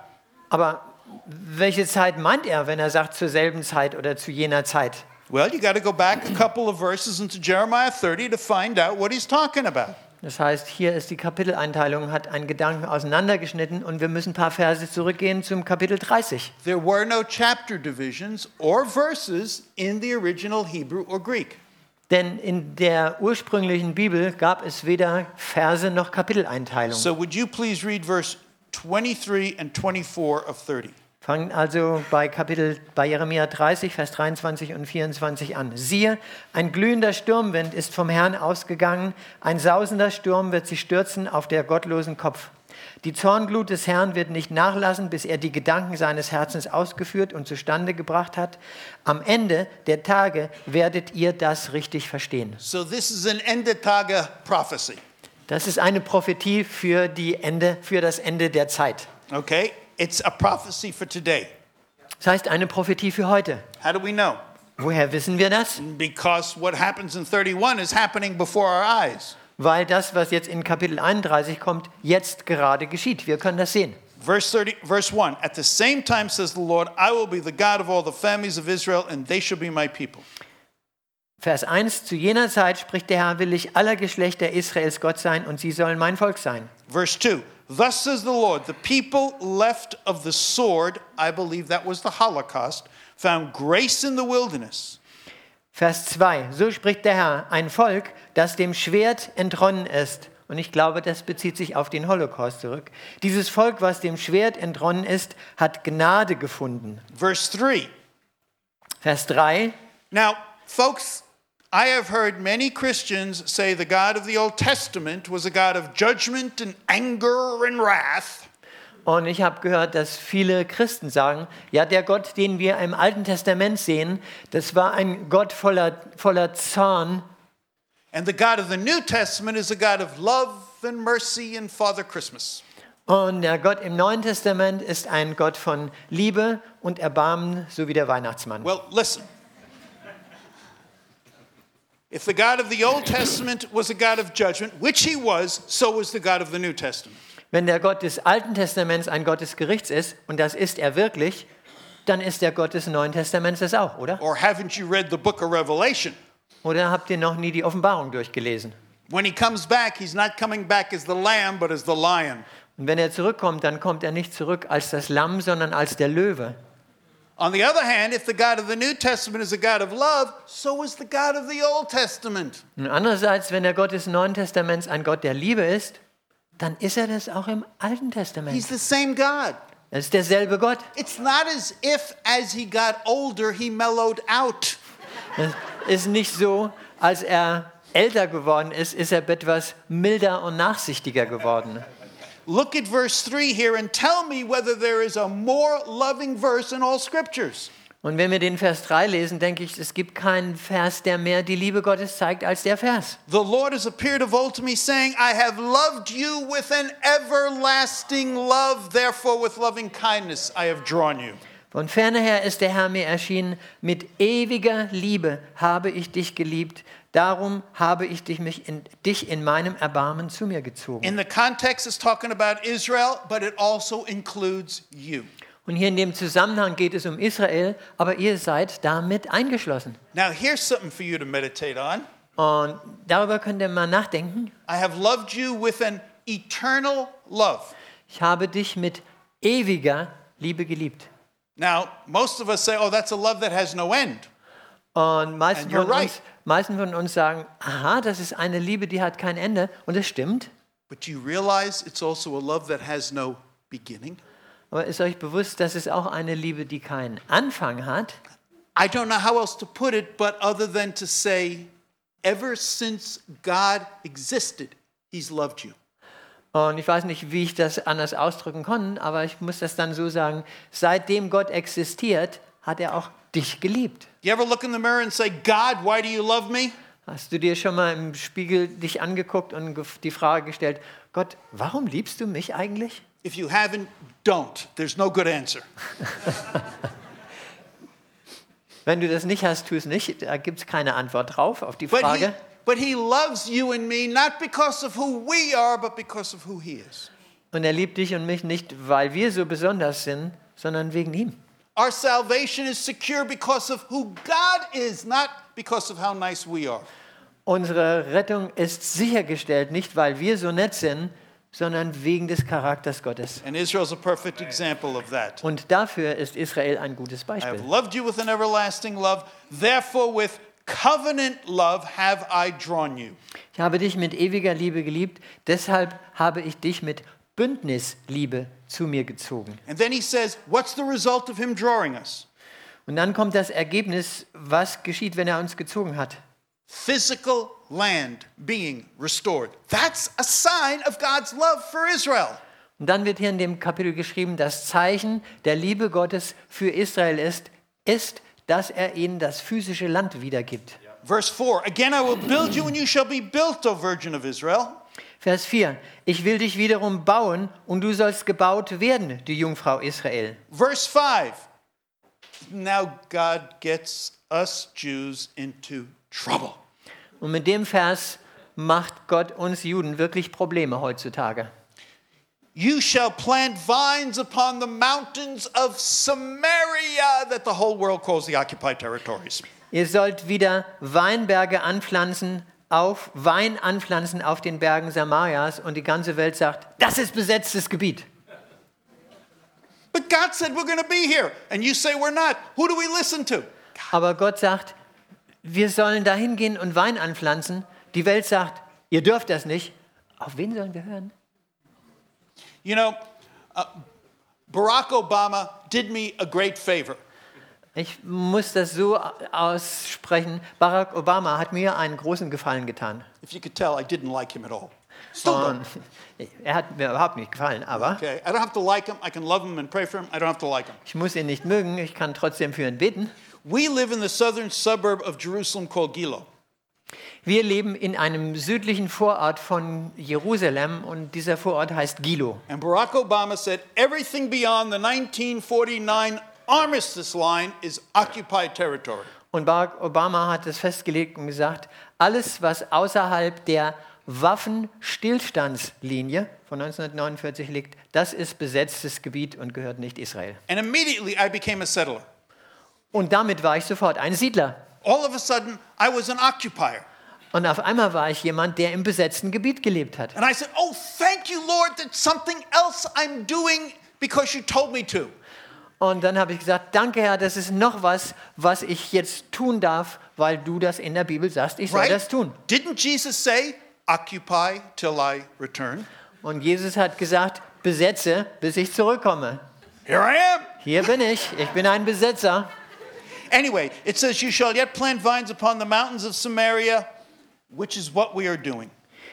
[SPEAKER 2] Aber welche Zeit meint er, wenn er sagt zur selben Zeit oder zu jener Zeit?
[SPEAKER 1] Well, you got to go back a couple of verses into Jeremiah 30 to find out what he's talking about.
[SPEAKER 2] Das heißt, hier ist die Kapiteleinteilung, hat einen Gedanken auseinandergeschnitten und wir müssen ein paar Verse zurückgehen zum Kapitel 30.
[SPEAKER 1] There were no chapter divisions or verses in the original Hebrew or Greek.
[SPEAKER 2] Denn in der ursprünglichen Bibel gab es weder Verse noch Kapiteleinteilung.
[SPEAKER 1] So would you please read verse 23 and 24 of 30?
[SPEAKER 2] Fangen also bei Kapitel bei Jeremia 30 Vers 23 und 24 an. Siehe, ein glühender Sturmwind ist vom Herrn ausgegangen, ein sausender Sturm wird sich stürzen auf der gottlosen Kopf. Die Zornglut des Herrn wird nicht nachlassen, bis er die Gedanken seines Herzens ausgeführt und zustande gebracht hat. Am Ende der Tage werdet ihr das richtig verstehen.
[SPEAKER 1] So this is an Ende Tage prophecy.
[SPEAKER 2] Das ist eine Prophetie für, die Ende, für das Ende der Zeit.
[SPEAKER 1] Okay? It's a prophecy for today.
[SPEAKER 2] Das heißt eine Prophetie für heute.
[SPEAKER 1] How do we know?
[SPEAKER 2] Woher wissen wir das?
[SPEAKER 1] Because what happens in 31 is happening before our eyes.
[SPEAKER 2] Weil das, was jetzt in Kapitel 31 kommt, jetzt gerade geschieht. Wir können das sehen.
[SPEAKER 1] Verse 30, verse 1 At the same time says the Lord, I will be the God of all the families of Israel, and they shall be my people.
[SPEAKER 2] Vers 1, zu jener Zeit spricht der Herr, will ich aller Geschlechter Israels Gott sein und sie sollen mein Volk sein.
[SPEAKER 1] Verse 2 Thus says the Lord, the people left of the sword, I believe that was the Holocaust, found grace in the wilderness.
[SPEAKER 2] Vers 2, so spricht der Herr, ein Volk, das dem Schwert entronnen ist. Und ich glaube, das bezieht sich auf den Holocaust zurück. Dieses Volk, was dem Schwert entronnen ist, hat Gnade gefunden.
[SPEAKER 1] Verse 3
[SPEAKER 2] Vers 3,
[SPEAKER 1] Now, folks, I have heard many Christians say the God of the Old Testament was a God of judgment and anger and wrath.
[SPEAKER 2] Und ich habe gehört, dass viele Christen sagen, ja, der Gott, den wir im Alten Testament sehen, das war ein Gott voller, voller Zorn.
[SPEAKER 1] And the God of the New Testament is a God of love and mercy and Father Christmas.
[SPEAKER 2] Und der Gott im Neuen Testament ist ein Gott von Liebe und Erbarmen, so wie der Weihnachtsmann.
[SPEAKER 1] Well, listen. If the God of the Old Testament was a God of judgment, which he was, so was the God of the New Testament.
[SPEAKER 2] Wenn der Gott des Alten Testaments ein Gott des Gerichts ist, und das ist er wirklich, dann ist der Gott des Neuen Testaments es auch, oder?
[SPEAKER 1] Or haven't you read the book of Revelation?
[SPEAKER 2] Oder habt ihr noch nie die Offenbarung durchgelesen?
[SPEAKER 1] When he comes back, he's not coming back as the lamb, but as the lion.
[SPEAKER 2] Und wenn er zurückkommt, dann kommt er nicht zurück als das Lamm, sondern als der Löwe.
[SPEAKER 1] On the other hand, if the God of the New Testament is a God of love, so is the God of the Old Testament.
[SPEAKER 2] Und andererseits, wenn der Gott des Neuen Testaments ein Gott der Liebe ist, dann ist er das auch im Alten
[SPEAKER 1] He's
[SPEAKER 2] Testament.
[SPEAKER 1] the same God.
[SPEAKER 2] Das ist derselbe Gott.
[SPEAKER 1] It's not as if as he got older, he mellowed out.
[SPEAKER 2] Es ist nicht so, als er älter geworden ist, ist er etwas milder und nachsichtiger geworden.
[SPEAKER 1] Look at verse 3 here and tell me whether there is a more loving verse in all scriptures.
[SPEAKER 2] Und wenn wir den Vers 3 lesen, denke ich, es gibt keinen Vers, der mehr die Liebe Gottes zeigt als der Vers.
[SPEAKER 1] The Lord has appeared of old to me, saying, I have loved you with an everlasting love, therefore, with loving kindness I have drawn you.
[SPEAKER 2] Von ferne her ist der Herr mir erschienen, mit ewiger Liebe habe ich dich geliebt, darum habe ich dich, mich in, dich in meinem Erbarmen zu mir gezogen.
[SPEAKER 1] In the context, it's talking about Israel, but it also includes you.
[SPEAKER 2] Und hier in dem Zusammenhang geht es um Israel, aber ihr seid damit eingeschlossen.
[SPEAKER 1] Now, here's something for you to meditate on.
[SPEAKER 2] Und darüber könnt ihr mal nachdenken.
[SPEAKER 1] I have loved you with an eternal love.
[SPEAKER 2] Ich habe dich mit ewiger Liebe geliebt.
[SPEAKER 1] Now, most of us say, oh, that's a love that has no end.
[SPEAKER 2] Und meisten von,
[SPEAKER 1] right.
[SPEAKER 2] uns, meisten von uns sagen, aha, das ist eine Liebe, die hat kein Ende. Und das stimmt.
[SPEAKER 1] But you realize it's also a love that has no beginning?
[SPEAKER 2] Aber ist euch bewusst, dass es auch eine Liebe, die keinen Anfang hat?
[SPEAKER 1] I don't know how else to put it, but other than to say, ever since God existed, He's loved you.
[SPEAKER 2] Und ich weiß nicht, wie ich das anders ausdrücken kann, aber ich muss das dann so sagen, seitdem Gott existiert, hat er auch dich geliebt.
[SPEAKER 1] You ever look in the mirror and say, God, why do you love me?
[SPEAKER 2] Hast du dir schon mal im Spiegel dich angeguckt und die Frage gestellt, Gott, warum liebst du mich eigentlich?
[SPEAKER 1] If you haven't, don't. There's no good answer.
[SPEAKER 2] Wenn du das nicht hast, tu es nicht. Da gibt es keine Antwort drauf auf die
[SPEAKER 1] But he,
[SPEAKER 2] Frage.
[SPEAKER 1] but he loves you and me not because of who we are, but because of who He is.
[SPEAKER 2] Und er liebt dich und mich nicht, weil wir so besonders sind, sondern wegen ihm.
[SPEAKER 1] Our salvation is secure because of who God is, not because of how nice we are.
[SPEAKER 2] Unsere Rettung ist sichergestellt, nicht weil wir so nett sind, sondern wegen des Charakters Gottes.
[SPEAKER 1] And Israel's a perfect example of that.
[SPEAKER 2] Und dafür ist Israel ein gutes
[SPEAKER 1] I
[SPEAKER 2] Beispiel.
[SPEAKER 1] have loved you with an everlasting love, therefore, with covenant love have I drawn you.
[SPEAKER 2] Ich habe dich mit ewiger Liebe geliebt, deshalb habe ich dich mit Bündnisliebe zu mir gezogen.
[SPEAKER 1] And then he says, What's the result of him drawing us?
[SPEAKER 2] Und dann kommt das Ergebnis, was geschieht, wenn er uns gezogen hat.
[SPEAKER 1] Physical land being restored. That's a sign of God's love for Israel.
[SPEAKER 2] Und dann wird hier in dem Kapitel geschrieben, das Zeichen der Liebe Gottes für Israel ist, ist, dass er ihnen das physische Land wiedergibt.
[SPEAKER 1] Verse 4 Again, I will build you, and you shall be built, O Virgin of Israel.
[SPEAKER 2] Vers 4. Ich will dich wiederum bauen und du sollst gebaut werden, die Jungfrau Israel.
[SPEAKER 1] Verse 5 Now God gets us Jews into trouble.
[SPEAKER 2] Und mit dem Vers macht Gott uns Juden wirklich Probleme heutzutage.
[SPEAKER 1] You shall plant vines upon the mountains of Samaria that the whole world calls the occupied territories.
[SPEAKER 2] Ihr sollt wieder Weinberge anpflanzen, auf Wein anpflanzen auf den Bergen Samarias und die ganze Welt sagt, das ist besetztes Gebiet.
[SPEAKER 1] But God said we're going to be here, and you say we're not. Who do we listen to?
[SPEAKER 2] Aber Gott sagt, wir sollen dahin gehen und Wein anpflanzen. Die Welt sagt, ihr dürft das nicht. Auf wen sollen wir hören?
[SPEAKER 1] You know, uh, Barack Obama did me a great favor.
[SPEAKER 2] Ich muss das so aussprechen. Barack Obama hat mir einen großen Gefallen getan.
[SPEAKER 1] If you could tell, I didn't like him at all.
[SPEAKER 2] Und er hat mir überhaupt nicht gefallen, aber
[SPEAKER 1] Okay, I don't have to like him. I can love him and pray for him. I don't have to like him.
[SPEAKER 2] ich muss ihn nicht mögen. Ich kann trotzdem für ihn beten.
[SPEAKER 1] We live in the southern suburb of Jerusalem called Gilo.
[SPEAKER 2] Wir leben in einem südlichen Vorort von Jerusalem und dieser Vorort heißt Gilo.
[SPEAKER 1] And Barack Obama said everything beyond the 1949 armistice line is occupied territory.
[SPEAKER 2] Und Barack Obama hat es festgelegt und gesagt, alles, was außerhalb der Waffenstillstandslinie von 1949 liegt, das ist besetztes Gebiet und gehört nicht Israel.
[SPEAKER 1] And immediately I became a settler.
[SPEAKER 2] Und damit war ich sofort ein Siedler.
[SPEAKER 1] All of a sudden, I was an occupier.
[SPEAKER 2] Und auf einmal war ich jemand, der im besetzten Gebiet gelebt hat.
[SPEAKER 1] And I said, Oh, thank you, Lord, that something else I'm doing because you told me to.
[SPEAKER 2] Und dann habe ich gesagt, danke Herr, das ist noch was, was ich jetzt tun darf, weil du das in der Bibel sagst, ich soll
[SPEAKER 1] Right?
[SPEAKER 2] das tun.
[SPEAKER 1] Didn't Jesus say, Occupy till I return?
[SPEAKER 2] Und Jesus hat gesagt, besetze, bis ich zurückkomme.
[SPEAKER 1] Here I am.
[SPEAKER 2] Hier bin ich, ich bin ein Besetzer.
[SPEAKER 1] Anyway, it says, You shall yet plant vines upon the mountains of Samaria, which is what we are doing.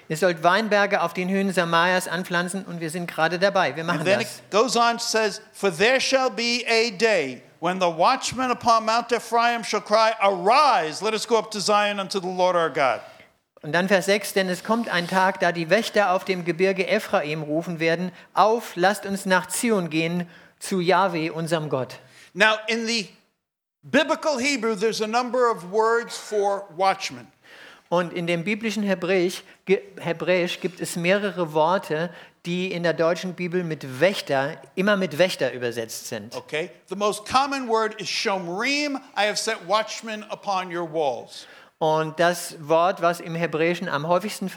[SPEAKER 2] Ihr sollt Weinberge auf den Höhen Samarias anpflanzen und wir sind gerade dabei. Wir machen
[SPEAKER 1] And then it
[SPEAKER 2] das.
[SPEAKER 1] goes on, says, For there shall be a day when the watchman upon Mount Ephraim shall cry, Arise, let us go up to Zion unto the Lord our God.
[SPEAKER 2] Und dann Vers 6, denn es kommt ein Tag, da die Wächter auf dem Gebirge Ephraim rufen werden, auf, lasst uns nach Zion gehen, zu Jahwe, unserem Gott.
[SPEAKER 1] Now, in the biblical Hebrew, there's a number of words for watchmen.
[SPEAKER 2] Und in dem biblischen Hebräisch, Hebräisch gibt es mehrere Worte, die in der deutschen Bibel mit Wächter, immer mit Wächter übersetzt sind.
[SPEAKER 1] Okay? The most common word is shomrim. I have set watchmen upon your walls.
[SPEAKER 2] Und das Wort, was im Hebräischen am häufigsten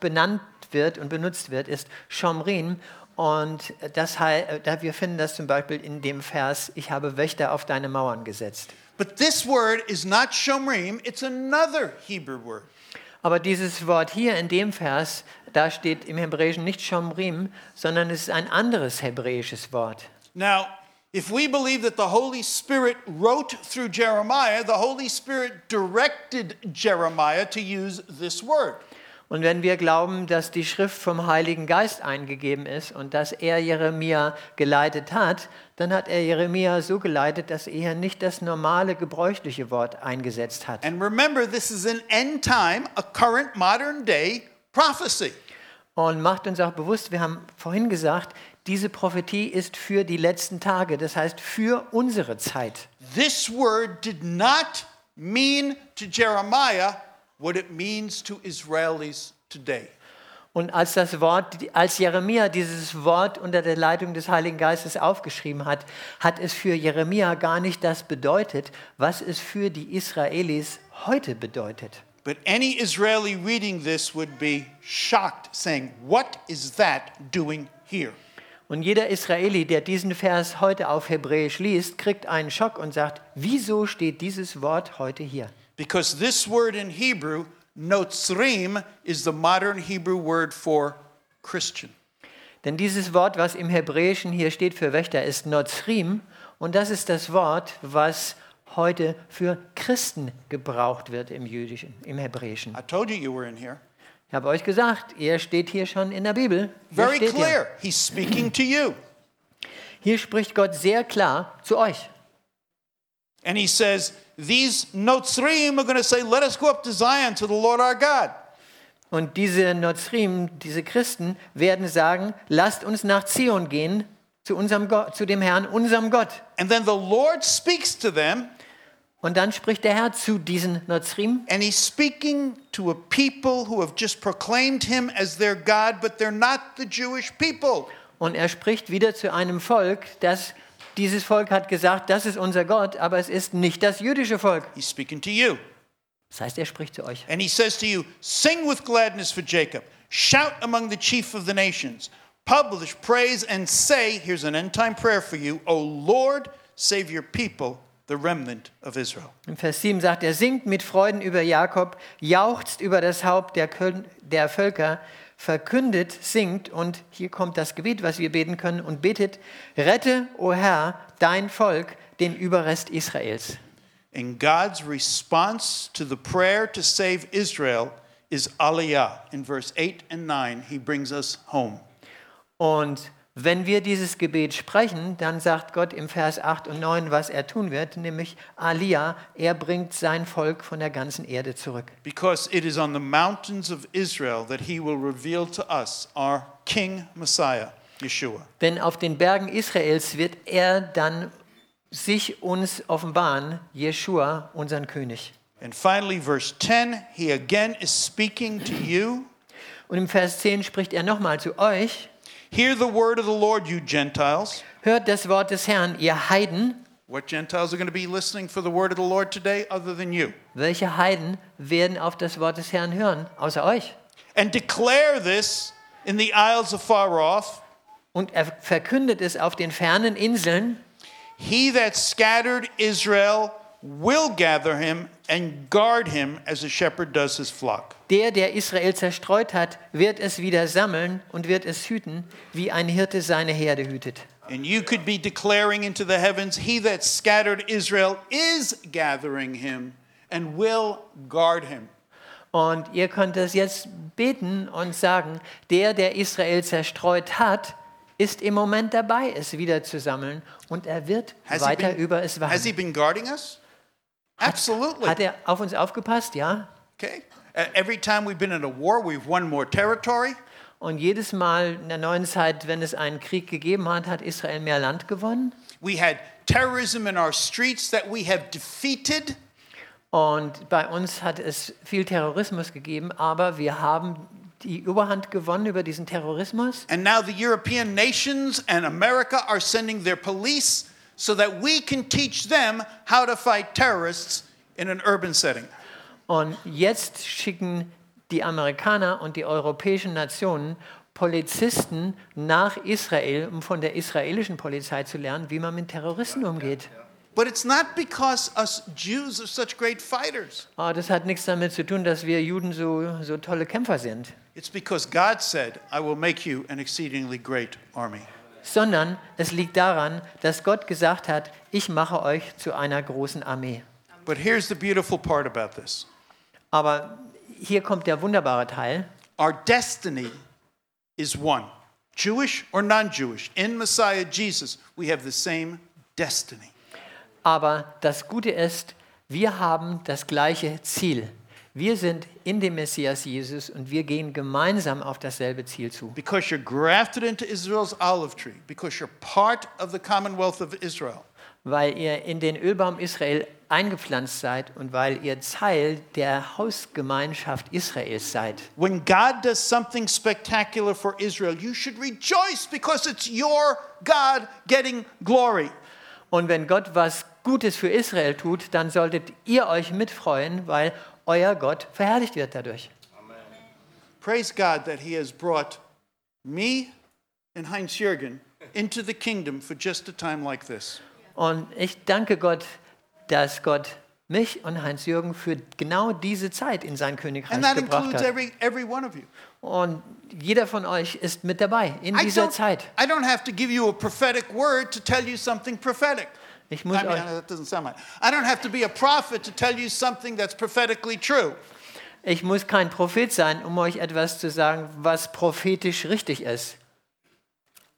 [SPEAKER 2] benannt wird und benutzt wird, ist Shomrin. Und das, äh, wir finden das zum Beispiel in dem Vers, ich habe Wächter auf deine Mauern gesetzt.
[SPEAKER 1] But this word is not shomrim, it's another Hebrew word.
[SPEAKER 2] Aber dieses Wort hier in dem Vers, da steht im Hebräischen nicht Shomrim, sondern es ist ein anderes hebräisches Wort.
[SPEAKER 1] Now, if we believe that the Holy Spirit wrote through Jeremiah, the Holy Spirit directed Jeremiah to use this word.
[SPEAKER 2] Und wenn wir glauben, dass die Schrift vom Heiligen Geist eingegeben ist und dass er Jeremia geleitet hat, dann hat er Jeremia so geleitet, dass er nicht das normale, gebräuchliche Wort eingesetzt hat.
[SPEAKER 1] And remember, this is an end time, a current modern day prophecy.
[SPEAKER 2] Und macht uns auch bewusst, wir haben vorhin gesagt, diese Prophetie ist für die letzten Tage, das heißt für unsere Zeit.
[SPEAKER 1] This word did not mean to Jeremiah what it means to Israelis today.
[SPEAKER 2] Und als das Wort, als Jeremia dieses Wort unter der Leitung des Heiligen Geistes aufgeschrieben hat, hat es für Jeremia gar nicht das bedeutet, was es für die Israelis heute bedeutet.
[SPEAKER 1] But any Israeli reading this would be shocked, saying, What is that doing here?
[SPEAKER 2] Und jeder Israeli, der diesen Vers heute auf Hebräisch liest, kriegt einen Schock und sagt, wieso steht dieses Wort heute hier?
[SPEAKER 1] Because this word in Hebrew, notzrim, is the modern Hebrew word for Christian.
[SPEAKER 2] Denn dieses Wort, was im Hebräischen hier steht für Wächter, ist Nozrim und das ist das Wort, was heute für Christen gebraucht wird im Jüdischen, im Hebräischen.
[SPEAKER 1] I told you you were in here.
[SPEAKER 2] Ich habe euch gesagt, er steht hier schon in der Bibel. Hier
[SPEAKER 1] Very
[SPEAKER 2] er.
[SPEAKER 1] clear. He's speaking to you.
[SPEAKER 2] Hier spricht Gott sehr klar zu euch.
[SPEAKER 1] And he says, These notzrim are going to say, Let us go up to Zion to the Lord our God.
[SPEAKER 2] Und diese Nozrim, diese Christen, werden sagen, lasst uns nach Zion gehen, zu, unserem Gott, zu dem Herrn, unserem Gott.
[SPEAKER 1] And then the Lord speaks to them,
[SPEAKER 2] Und dann spricht der Herr zu diesen Nozrim
[SPEAKER 1] and he's speaking to a people who have just proclaimed him as their God, but they're not the Jewish people.
[SPEAKER 2] und er spricht wieder zu einem Volk, das dieses Volk hat gesagt, das ist unser Gott, aber es ist nicht das jüdische Volk.
[SPEAKER 1] He's speaking to you.
[SPEAKER 2] Das heißt, er spricht zu euch.
[SPEAKER 1] And he says to you, Sing with gladness for Jacob, shout among the chief of the nations, publish praise and say, Here's an end time prayer for you, O Lord, save your people, the remnant of Israel.
[SPEAKER 2] Im Vers 7 sagt er, singt mit Freuden über Jakob, jauchzt über das Haupt der, Köl- der Völker, verkündet, singt und hier kommt das Gebet, was wir beten können und betet, rette, o Herr, dein Volk, den Überrest Israels.
[SPEAKER 1] And God's response to the prayer to save Israel is aliyah. In verse 8 and 9, he brings us home.
[SPEAKER 2] Und wenn wir dieses Gebet sprechen, dann sagt Gott im Vers 8 und 9, was er tun wird, nämlich Alia, er bringt sein Volk von der ganzen Erde zurück.
[SPEAKER 1] Because it is on the mountains of Israel that he will reveal to us our King Messiah, Yeshua.
[SPEAKER 2] Denn auf den Bergen Israels wird er dann sich uns offenbaren, Jeshua, unseren König.
[SPEAKER 1] And finally, verse 10, he again is speaking to you.
[SPEAKER 2] Und im Vers 10 spricht er nochmal zu euch,
[SPEAKER 1] Hear the word of the Lord, you Gentiles.
[SPEAKER 2] hört das Wort des Herrn, ihr Heiden.
[SPEAKER 1] What Gentiles are going to be listening for the word of the Lord today other than you?
[SPEAKER 2] Welche Heiden werden auf das Wort des Herrn hören, außer euch?
[SPEAKER 1] And declare this in the isles afar off.
[SPEAKER 2] Und er verkündet es auf den fernen Inseln,
[SPEAKER 1] He that scattered Israel will gather him and guard him as a shepherd does his flock.
[SPEAKER 2] Der, der Israel zerstreut hat, wird es wieder sammeln und wird es hüten, wie ein Hirte seine Herde hütet.
[SPEAKER 1] And you could be declaring into the heavens, He that scattered Israel is gathering him and will guard him.
[SPEAKER 2] Und ihr könnt es jetzt beten und sagen, der, der Israel zerstreut hat, ist im Moment dabei, es wieder zu sammeln und er wird
[SPEAKER 1] Has
[SPEAKER 2] weiter
[SPEAKER 1] been,
[SPEAKER 2] über es
[SPEAKER 1] has he
[SPEAKER 2] wachen.
[SPEAKER 1] been guarding us? Absolutely.
[SPEAKER 2] Hat er auf uns aufgepasst? Ja.
[SPEAKER 1] Okay. Uh, every time we've been in a war, we've won more territory.
[SPEAKER 2] Und jedes Mal in der neuen Zeit, wenn es einen Krieg gegeben hat, hat Israel mehr Land gewonnen.
[SPEAKER 1] We had terrorism in our streets that we have defeated.
[SPEAKER 2] Und bei uns hat es viel Terrorismus gegeben, aber wir haben die Überhand gewonnen über diesen Terrorismus.
[SPEAKER 1] And now the European nations and America are sending their police so that we can teach them how to fight terrorists in an urban setting.
[SPEAKER 2] Und jetzt schicken die Amerikaner und die europäischen Nationen Polizisten nach Israel, um von der israelischen Polizei zu lernen, wie man mit Terroristen umgeht.
[SPEAKER 1] But it's not because us Jews are such great fighters.
[SPEAKER 2] Aber das hat nichts damit zu tun, dass wir Juden so, so tolle Kämpfer sind,
[SPEAKER 1] It's because God said, I will make you an exceedingly great army.
[SPEAKER 2] Sondern es liegt daran, dass Gott gesagt hat, ich mache euch zu einer großen Armee.
[SPEAKER 1] But here's the beautiful part about this
[SPEAKER 2] Aber hier kommt der wunderbare Teil.
[SPEAKER 1] our destiny is one Jewish or non Jewish. In Messiah Jesus, we have the same destiny.
[SPEAKER 2] Aber das Gute ist, wir haben das gleiche Ziel. Wir sind in dem Messias Jesus und wir gehen gemeinsam auf dasselbe Ziel zu.
[SPEAKER 1] Because you're grafted into Israel's olive tree, because you're part of the commonwealth of Israel.
[SPEAKER 2] Weil ihr in den Ölbaum Israel eingepflanzt seid und weil ihr Teil der Hausgemeinschaft Israels seid.
[SPEAKER 1] When God does something spectacular for Israel, you should rejoice because it's your God getting glory.
[SPEAKER 2] Und wenn Gott was Gutes für Israel tut, dann solltet ihr euch mitfreuen, weil euer Gott verherrlicht wird dadurch.
[SPEAKER 1] Praise God that He has brought me and Heinz Jürgen into the kingdom for just a time like this.
[SPEAKER 2] Und ich danke Gott, dass Gott mich und Heinz-Jürgen für genau diese Zeit in sein Königreich
[SPEAKER 1] And that
[SPEAKER 2] gebracht
[SPEAKER 1] includes
[SPEAKER 2] hat.
[SPEAKER 1] every, every one of you.
[SPEAKER 2] Und jeder von euch ist mit dabei in
[SPEAKER 1] I
[SPEAKER 2] dieser
[SPEAKER 1] don't,
[SPEAKER 2] Zeit.
[SPEAKER 1] I don't have to give you a prophetic word to tell you something prophetic.
[SPEAKER 2] Ich
[SPEAKER 1] I
[SPEAKER 2] muss
[SPEAKER 1] mean,
[SPEAKER 2] euch,
[SPEAKER 1] that doesn't sound right. I don't have to be a prophet to tell you something that's prophetically true.
[SPEAKER 2] ich muss kein Prophet sein, um euch etwas zu sagen, was prophetisch richtig ist.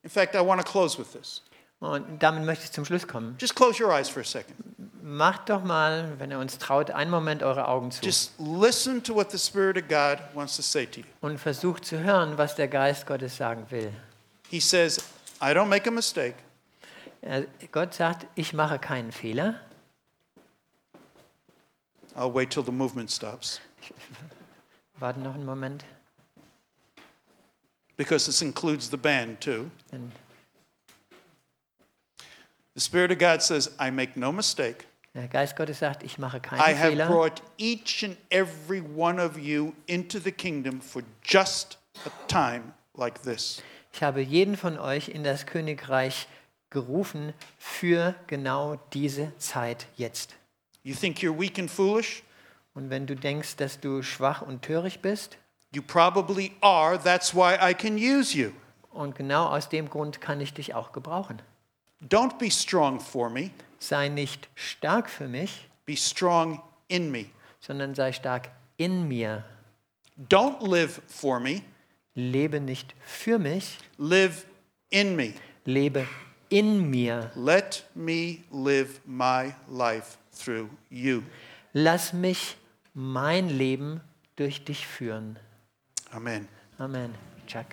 [SPEAKER 1] In fact, I want to close with this.
[SPEAKER 2] Und damit möchte ich zum Schluss kommen.
[SPEAKER 1] Just close your eyes for a second.
[SPEAKER 2] Macht doch mal, wenn ihr uns traut, einen Moment eure Augen zu
[SPEAKER 1] Just listen to what the Spirit of God wants to say to you.
[SPEAKER 2] und versucht zu hören, was der Geist Gottes sagen will.
[SPEAKER 1] He says, I don't make a mistake.
[SPEAKER 2] Gott sagt, ich mache keinen Fehler.
[SPEAKER 1] I'll wait till the movement stops
[SPEAKER 2] Warte noch einen Moment.
[SPEAKER 1] because this includes the band too.
[SPEAKER 2] Denn
[SPEAKER 1] The Spirit of God says, I make no mistake.
[SPEAKER 2] der Geist Gottes sagt, ich mache
[SPEAKER 1] I
[SPEAKER 2] keinen
[SPEAKER 1] have
[SPEAKER 2] Fehler.
[SPEAKER 1] brought each and every one of you into the kingdom for just a time like this.
[SPEAKER 2] Ich habe jeden von euch in das Königreich gerufen für genau diese Zeit jetzt.
[SPEAKER 1] You think you're weak and foolish?
[SPEAKER 2] Und wenn du denkst, dass du schwach und töricht bist,
[SPEAKER 1] You probably are. That's why I can use you.
[SPEAKER 2] und genau aus dem Grund kann ich dich auch gebrauchen.
[SPEAKER 1] Don't be strong for me,
[SPEAKER 2] Sei nicht stark für mich,
[SPEAKER 1] be strong in me.
[SPEAKER 2] sondern sei stark in mir.
[SPEAKER 1] Don't live for me,
[SPEAKER 2] Lebe nicht für mich,
[SPEAKER 1] live in me.
[SPEAKER 2] lebe in mir.
[SPEAKER 1] Let me live my life through you.
[SPEAKER 2] Lass mich mein Leben durch dich führen.
[SPEAKER 1] Amen.
[SPEAKER 2] Amen. Chuck?